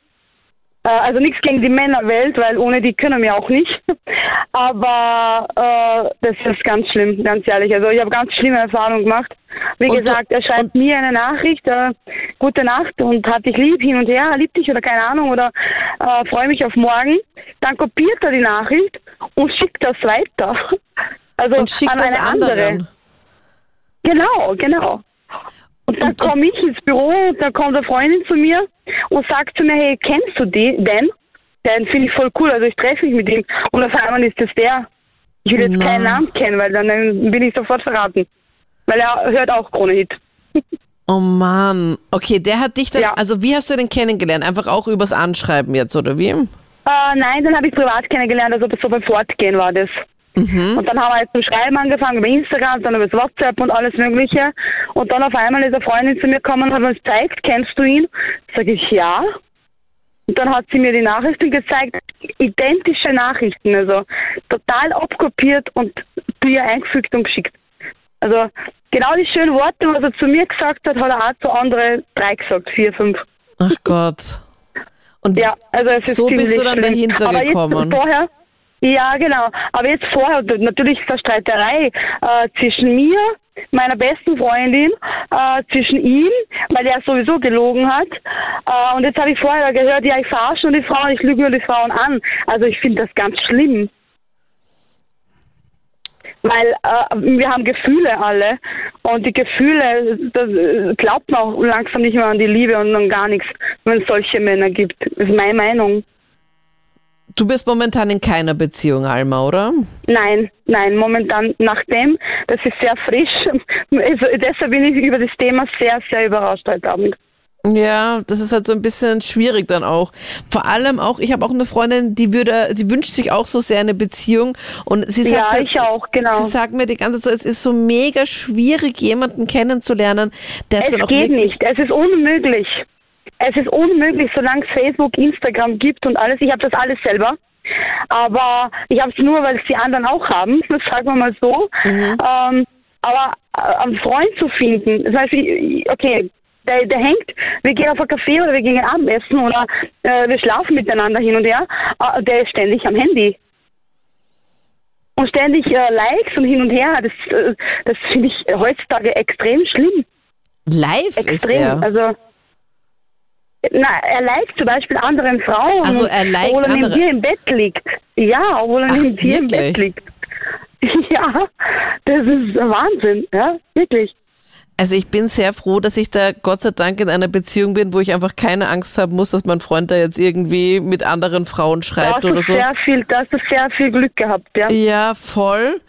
Äh, also nichts gegen die Männerwelt, weil ohne die können wir auch nicht. Aber äh, das ist ganz schlimm, ganz ehrlich. Also ich habe ganz schlimme Erfahrungen gemacht. Wie Und gesagt, er schreibt mir eine Nachricht, äh, gute Nacht und hat dich lieb hin und her, lieb dich oder keine Ahnung oder äh, freue mich auf morgen. Dann kopiert er die Nachricht und schickt das weiter. Also Und schickt an eine andere. anderen. Genau, genau. Und dann komme ich ins Büro und dann kommt eine Freundin zu mir und sagt zu mir, hey, kennst du die, den? Den finde ich voll cool, also ich treffe mich mit ihm. Und auf einmal ist das der. Ich will jetzt Na. keinen Namen kennen, weil dann bin ich sofort verraten. Weil er hört auch Krone-Hit. Oh Mann. Okay, der hat dich dann, Ja. also wie hast du den kennengelernt? Einfach auch übers Anschreiben jetzt, oder wie? Äh, nein, dann habe ich privat kennengelernt, also so beim Fortgehen war das. Mhm. Und dann haben wir jetzt zum Schreiben angefangen über Instagram, dann über das WhatsApp und alles Mögliche. Und dann auf einmal ist eine Freundin zu mir gekommen und hat uns gezeigt, kennst du ihn? Sag ich ja. Und dann hat sie mir die Nachrichten gezeigt, identische Nachrichten, also total abkopiert und zu ihr eingefügt und geschickt. Also genau die schönen Worte, was er zu mir gesagt hat, hat er auch zu anderen drei gesagt, vier, fünf. Ach Gott. Und Ja, also so bist du dann dahinter Aber gekommen. Jetzt vorher, ja, genau. Aber jetzt vorher, natürlich ist da Streiterei äh, zwischen mir, meiner besten Freundin, äh, zwischen ihm, weil er sowieso gelogen hat. Äh, und jetzt habe ich vorher gehört, ja, ich verarsche nur die Frauen, ich lüge nur die Frauen an. Also ich finde das ganz schlimm. Weil äh, wir haben Gefühle alle und die Gefühle, das äh, glaubt man auch langsam nicht mehr an die Liebe und an gar nichts, wenn es solche Männer gibt. Das ist meine Meinung. Du bist momentan in keiner Beziehung, Alma, oder? Nein, nein, momentan nachdem, das ist sehr frisch. Also deshalb bin ich über das Thema sehr, sehr überrascht heute Abend. Ja, das ist halt so ein bisschen schwierig dann auch. Vor allem auch, ich habe auch eine Freundin, die würde, sie wünscht sich auch so sehr eine Beziehung und sie sagt, Ja, halt, ich auch, genau. sie sagt mir die ganze Zeit so, es ist so mega schwierig, jemanden kennenzulernen, der es Es dann auch geht wirklich nicht, es ist unmöglich. Es ist unmöglich, solange es Facebook, Instagram gibt und alles. Ich habe das alles selber. Aber ich habe es nur, weil es die anderen auch haben, sagen wir mal so. Ähm, aber äh, einen Freund zu finden, das heißt, okay, der, der hängt, wir gehen auf ein Café oder wir gehen Abendessen oder äh, wir schlafen miteinander hin und her, äh, der ist ständig am Handy. Und ständig äh, Likes und hin und her, das, äh, das finde ich heutzutage extrem schlimm. live ist Extrem. er. Also, na, er liked zum Beispiel anderen Frauen. Also er liked Obwohl er neben andere- dir im Bett liegt. Ja, obwohl er Ach, neben dir im? Bett liegt. Ja, das ist Wahnsinn. Ja, wirklich. Also ich bin sehr froh, dass ich da Gott sei Dank in einer Beziehung bin, wo ich einfach keine Angst haben muss, dass mein Freund da jetzt irgendwie mit anderen Frauen schreibt hast, oder du so. sehr viel, da hast du sehr viel Glück gehabt, ja. Ja, voll.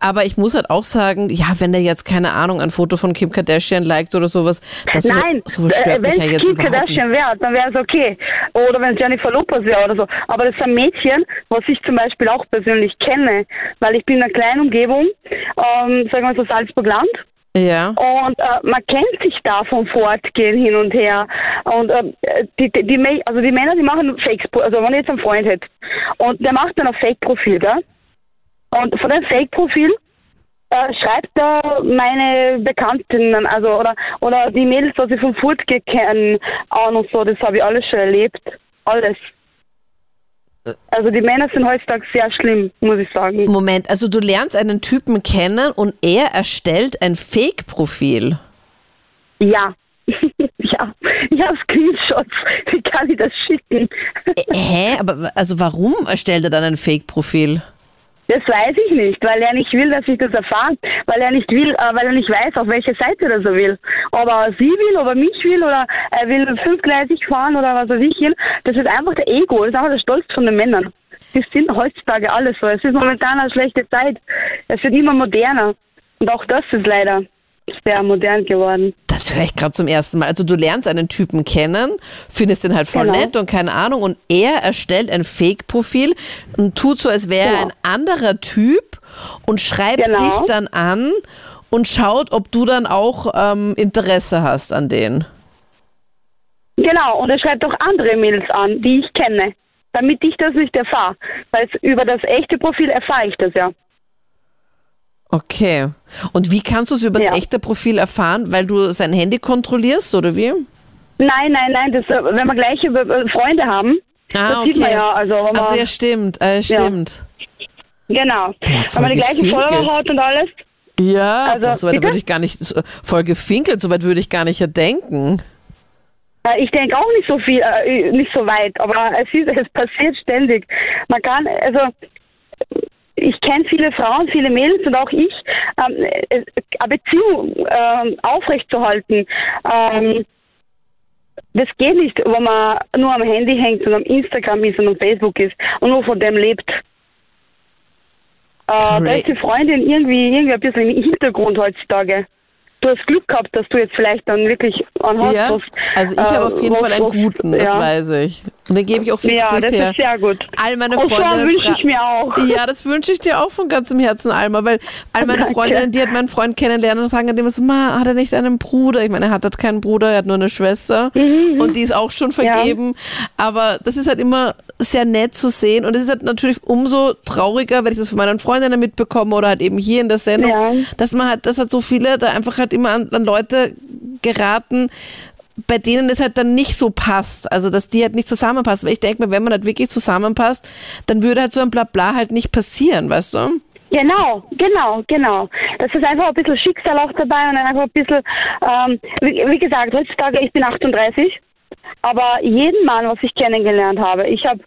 Aber ich muss halt auch sagen, ja, wenn der jetzt, keine Ahnung, ein Foto von Kim Kardashian liked oder sowas, das Nein, so, so stört äh, mich wenn ja jetzt Kim überhaupt. Kardashian wäre, dann wäre es okay. Oder wenn es Jennifer Lopez wäre oder so. Aber das ist ein Mädchen, was ich zum Beispiel auch persönlich kenne, weil ich bin in einer kleinen Umgebung, ähm, sagen wir so Salzburg-Land. Ja. Und äh, man kennt sich da vom Fortgehen hin und her. Und äh, die, die, die, also die Männer, die machen Fakes, also wenn ich jetzt einen Freund hätte und der macht dann ein Fake-Profil, gell? Und von dem Fake-Profil äh, schreibt da meine Bekannten, also oder oder die Mädels, die ich vom Furt kennen, an und so, das habe ich alles schon erlebt. Alles. Also die Männer sind heutzutage sehr schlimm, muss ich sagen. Moment, also du lernst einen Typen kennen und er erstellt ein Fake-Profil. Ja. ja, ich habe Screenshots. Wie kann ich das schicken? Äh, Hä? Aber also warum erstellt er dann ein Fake-Profil? Das weiß ich nicht, weil er nicht will, dass ich das erfahre, weil er nicht will, äh, weil er nicht weiß, auf welche Seite er so will. Ob er sie will, ob er mich will oder er will fünfgleisig fahren oder was weiß ich will. Das ist einfach der Ego, das ist einfach der Stolz von den Männern. Die sind heutzutage alles so. Es ist momentan eine schlechte Zeit. Es wird immer moderner. Und auch das ist leider sehr modern geworden. Das höre ich gerade zum ersten Mal. Also du lernst einen Typen kennen, findest den halt voll Genau. nett und keine Ahnung und er erstellt ein Fake-Profil und tut so, als wäre er Genau. ein anderer Typ und schreibt Genau. dich dann an und schaut, ob du dann auch ähm, Interesse hast an denen. Genau, und er schreibt auch andere Mädels an, die ich kenne, damit ich das nicht erfahre. Weil über das echte Profil erfahre ich das ja. Okay. Und wie kannst du es über das Ja. echte Profil erfahren? Weil du sein Handy kontrollierst oder wie? Nein, nein, nein, das, äh, wenn wir gleiche äh, Freunde haben, das sieht man ja. Also, wenn man, also ja, stimmt, äh, stimmt. genau. voll wenn man die gleichen. Follower hat und alles. Ja, Also, so weit würde ich gar nicht, so- voll gefinkelt, so weit würde ich gar nicht denken. Äh, Ich denke auch nicht so viel, äh, nicht so weit, aber es, ist, es passiert ständig. Man kann, also ich kenne viele Frauen, viele Mädels und auch ich, ähm, es- eine Beziehung ähm, aufrechtzuerhalten. Ähm, das geht nicht, wenn man nur am Handy hängt und am Instagram ist und am Facebook ist und nur von dem lebt. Äh, da ist die Freundin irgendwie, irgendwie ein bisschen im Hintergrund heutzutage. Du hast Glück gehabt, dass du jetzt vielleicht dann wirklich an hast, Ja, was, also ich habe äh, auf jeden was- Fall einen guten, das ja. weiß ich. Und den gebe ich auch fix Ja, das her. ist sehr gut. All meine Und Freundinnen wünsche fra- ich mir auch. Ja, das wünsche ich dir auch von ganzem Herzen, Alma, weil all meine Danke. Freundinnen, die hat meinen Freund kennenlernen und sagen dann immer so, Ma, hat er nicht einen Bruder? Ich meine, er hat halt keinen Bruder, er hat nur eine Schwester und die ist auch schon vergeben. Aber das ist halt immer sehr nett zu sehen und es ist halt natürlich umso trauriger, wenn ich das von meinen Freundinnen mitbekomme oder halt eben hier in der Sendung, Ja. dass man halt, dass halt so viele da einfach halt immer an, an Leute geraten, bei denen es halt dann nicht so passt, also dass die halt nicht zusammenpassen. Weil ich denke mir, wenn man halt wirklich zusammenpasst, dann würde halt so ein Blabla halt nicht passieren, weißt du? Genau, genau, genau. Das ist einfach ein bisschen Schicksal auch dabei und einfach ein bisschen, ähm, wie, wie gesagt, heutzutage, ich bin 38, aber jeden Mann, was ich kennengelernt habe, ich habe,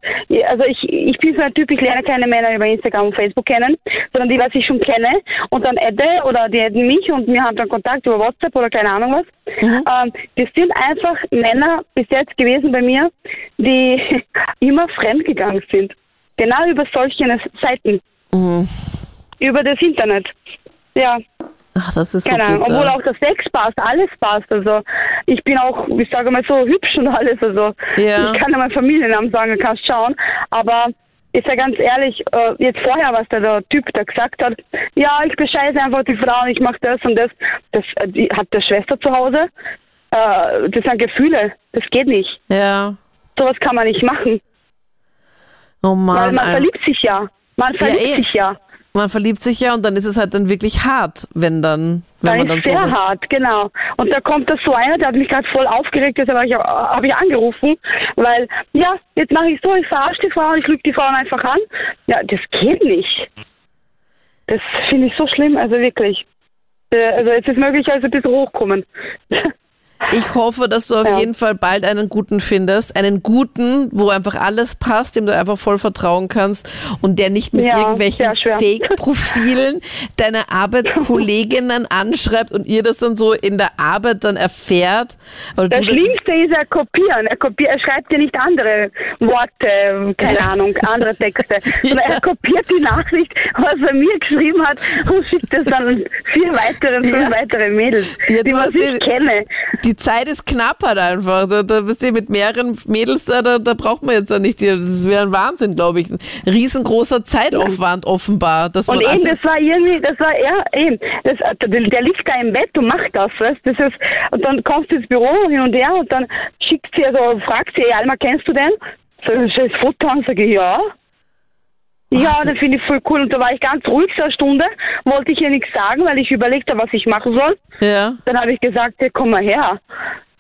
also ich, ich bin so ein Typ, ich lerne keine Männer über Instagram und Facebook kennen, sondern die, was ich schon kenne und dann adde oder die adden mich und wir haben dann Kontakt über WhatsApp oder keine Ahnung was. Ähm, das sind einfach Männer bis jetzt gewesen bei mir, die immer fremdgegangen sind. Genau über solche Seiten über das Internet. Ja, Ach, das ist so keine Ahnung. bitter. Obwohl auch das Sex passt, alles passt. Also ich bin auch, ich sage mal so, hübsch und alles. Also Ja. ich kann ja meinen Familiennamen sagen, kannst schauen. Aber ist ja ganz ehrlich, äh, jetzt vorher, was der, der Typ da gesagt hat, ja, ich bescheiße einfach die Frau, ich mache das und das. Das äh, die hat der Schwester zu Hause. Äh, das sind Gefühle. Das geht nicht. ja. Sowas kann man nicht machen. Oh Weil Mann, man Alma. verliebt sich ja. Man verliebt eh. sich ja. Man verliebt sich ja und dann ist es halt dann wirklich hart, wenn dann, wenn Da man dann ist sehr sowas. hart, genau. Und da kommt das so einer, der hat mich gerade voll aufgeregt, deshalb habe ich, hab ich angerufen, weil, ja, jetzt mache ich so, ich verarsche die Frauen, ich lüge die Frauen einfach an. Ja, das geht nicht. Das finde ich so schlimm, also wirklich. Äh, Also jetzt ist möglich, also ein bisschen hochkommen. Ich hoffe, dass du auf Ja. jeden Fall bald einen guten findest. Einen guten, wo einfach alles passt, dem du einfach voll vertrauen kannst und der nicht mit Ja, irgendwelchen. Fake-Profilen deine Arbeitskolleginnen anschreibt und ihr das dann so in der Arbeit dann erfährt. Oder Das das Schlimmste ist er kopieren. Er, kopiert, er schreibt ja nicht andere Worte, keine Ja. Ahnung, andere Texte, sondern er kopiert die Nachricht, was er mir geschrieben hat und schickt es dann an vier weitere, fünf weitere Mädels, Ja, die ich die- kenne. Die Zeit ist knapp halt einfach. Da, da bist du mit mehreren Mädels da, da, da braucht man jetzt dann nicht. Das wäre ein Wahnsinn, glaube ich. Ein riesengroßer Zeitaufwand offenbar. Dass Und eben, das war irgendwie, das war, ja, eben, das, der, liegt da im Bett und macht das, weißt das ist, und dann kommst du ins Büro hin und her und dann schickt sie, also fragt sie, Alma, kennst du den? So ein schönes Foto an, sage ich, ja. Ja, Was? das finde ich voll cool. Und da war ich ganz ruhig so eine Stunde, wollte ich ihr nichts sagen, weil ich überlegt habe, was ich machen soll. Ja. Dann habe ich gesagt, hey, komm mal her.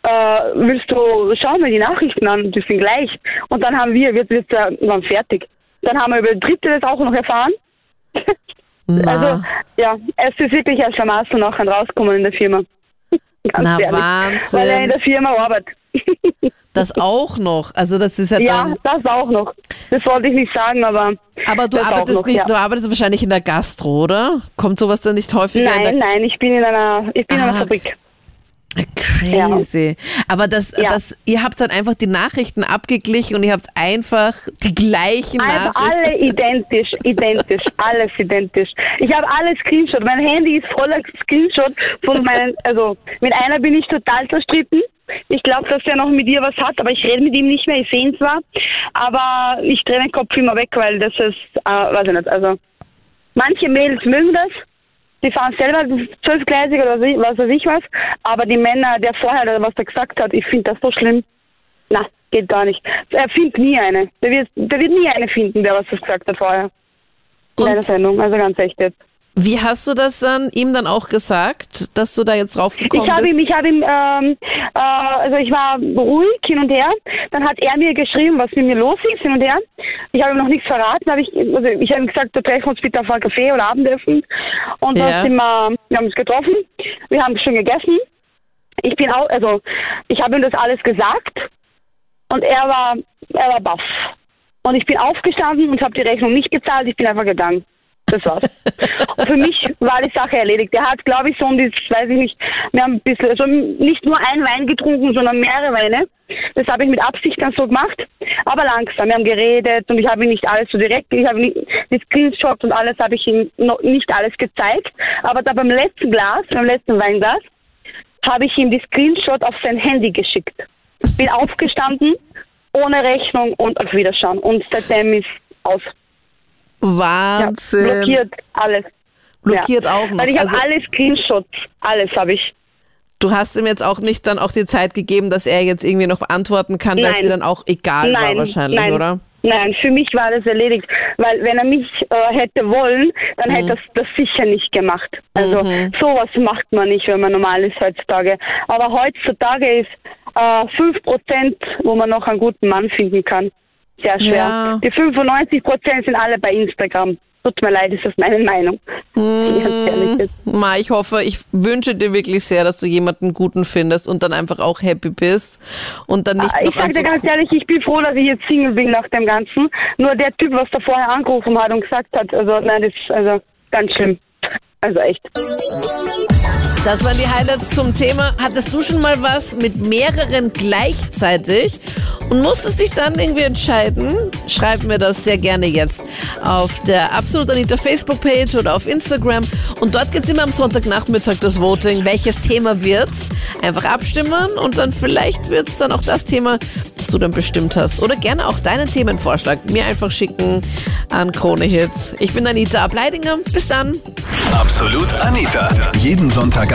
Äh, willst du, schau mir die Nachrichten an, die sind gleich. Und dann haben wir, wir, wir waren fertig. Dann haben wir über Dritte das auch noch erfahren. Na, Also, ja, es ist wirklich ein Schlamassel nachher rausgekommen in der Firma. Ganz Na, ehrlich. Wahnsinn. Weil er in der Firma arbeitet. das auch noch. Also das ist ja Ja, dann. das auch noch. Das wollte ich nicht sagen, aber. Aber du arbeitest noch, nicht, ja. du arbeitest wahrscheinlich in der Gastro, oder? Kommt sowas dann nicht häufiger in Nein, nein, ich bin in einer, ich bin in Ah, einer Fabrik. Crazy. Aber das, Ja. das, ihr habt dann einfach die Nachrichten abgeglichen und ihr habt einfach die gleichen Einfach Nachrichten. alle identisch, identisch, alles identisch. Ich habe alles Screenshot. Mein Handy ist voller Screenshot von meinen, also mit einer bin ich total zerstritten. Ich glaube, dass er noch mit ihr was hat, aber ich rede mit ihm nicht mehr. Ich sehe ihn zwar, aber ich drehe den Kopf immer weg, weil das ist, äh, weiß ich nicht, also manche Mädels mögen das. Die fahren selber zwölfgleisig oder was weiß ich was, aber die Männer, der vorher, was er gesagt hat, ich finde das so schlimm. Na, geht gar nicht. Er findet nie eine. Der wird, der wird nie eine finden, der was das gesagt hat vorher. In Und- einer Sendung, also ganz echt jetzt. Wie hast du das dann ihm dann auch gesagt, dass du da jetzt draufgekommen Ich habe bist? ihm, ich habe ihm, ähm, äh, also ich war ruhig hin und her. Dann hat er mir geschrieben, was mit mir los ist hin und her. Ich habe ihm noch nichts verraten. Habe ich, also ich habe ihm gesagt, wir treffen uns bitte auf einen Kaffee oder Abendessen. Und Ja. dann sind wir, wir haben uns getroffen. Wir haben schon gegessen. Ich bin auch, also ich habe ihm das alles gesagt und er war, er war baff. Und ich bin aufgestanden und habe die Rechnung nicht gezahlt. Ich bin einfach gegangen. Das war's. Und für mich war die Sache erledigt. Er hat, glaube ich, so um die, weiß ich nicht, wir haben ein bisschen, also nicht nur ein Wein getrunken, sondern mehrere Weine. Das habe ich mit Absicht dann so gemacht. Aber langsam. Wir haben geredet und ich habe ihm nicht alles so direkt, ich habe nicht, die Screenshots und alles habe ich ihm noch nicht alles gezeigt. Aber da beim letzten Glas, beim letzten Weinglas, habe ich ihm die Screenshot auf sein Handy geschickt. Bin aufgestanden, ohne Rechnung und auf Wiederschauen. Und seitdem ist aus. Ja, Wahnsinn. blockiert alles. Blockiert ja. auch noch. Weil ich habe Also- alle Screenshots, alles habe ich. Du hast ihm jetzt auch nicht dann auch die Zeit gegeben, dass er jetzt irgendwie noch antworten kann, weil es dir dann auch egal war nein, wahrscheinlich, nein, oder? Nein, für mich war das erledigt, weil wenn er mich äh, hätte wollen, dann Mhm. hätte er das sicher nicht gemacht. Also sowas macht man nicht, wenn man normal ist heutzutage. Aber heutzutage ist äh, 5%, wo man noch einen guten Mann finden kann, sehr schwer. Ja. Die 95% sind alle bei Instagram. Tut mir leid, ist das meine Meinung. Jetzt. Ma, ich hoffe, ich wünsche dir wirklich sehr, dass du jemanden guten findest und dann einfach auch happy bist und dann nicht Ah, Ich sage dir ganz ehrlich, ich bin froh, dass ich jetzt Single bin nach dem Ganzen. Nur der Typ, was da vorher angerufen hat und gesagt hat, also nein, das ist also ganz schlimm. Also echt. Das waren die Highlights zum Thema. Hattest du schon mal was mit mehreren gleichzeitig und musstest dich dann irgendwie entscheiden? Schreib mir das sehr gerne jetzt auf der Absolut Anita Facebook-Page oder auf Instagram. Und dort gibt es immer am Sonntagnachmittag das Voting. Welches Thema wird's? Einfach abstimmen und dann vielleicht wird es dann auch das Thema, das du dann bestimmt hast. Oder gerne auch deinen Themenvorschlag mir einfach schicken an Krone Hits. Ich bin Anita Ableidinger. Bis dann. Absolut Anita. Jeden Sonntag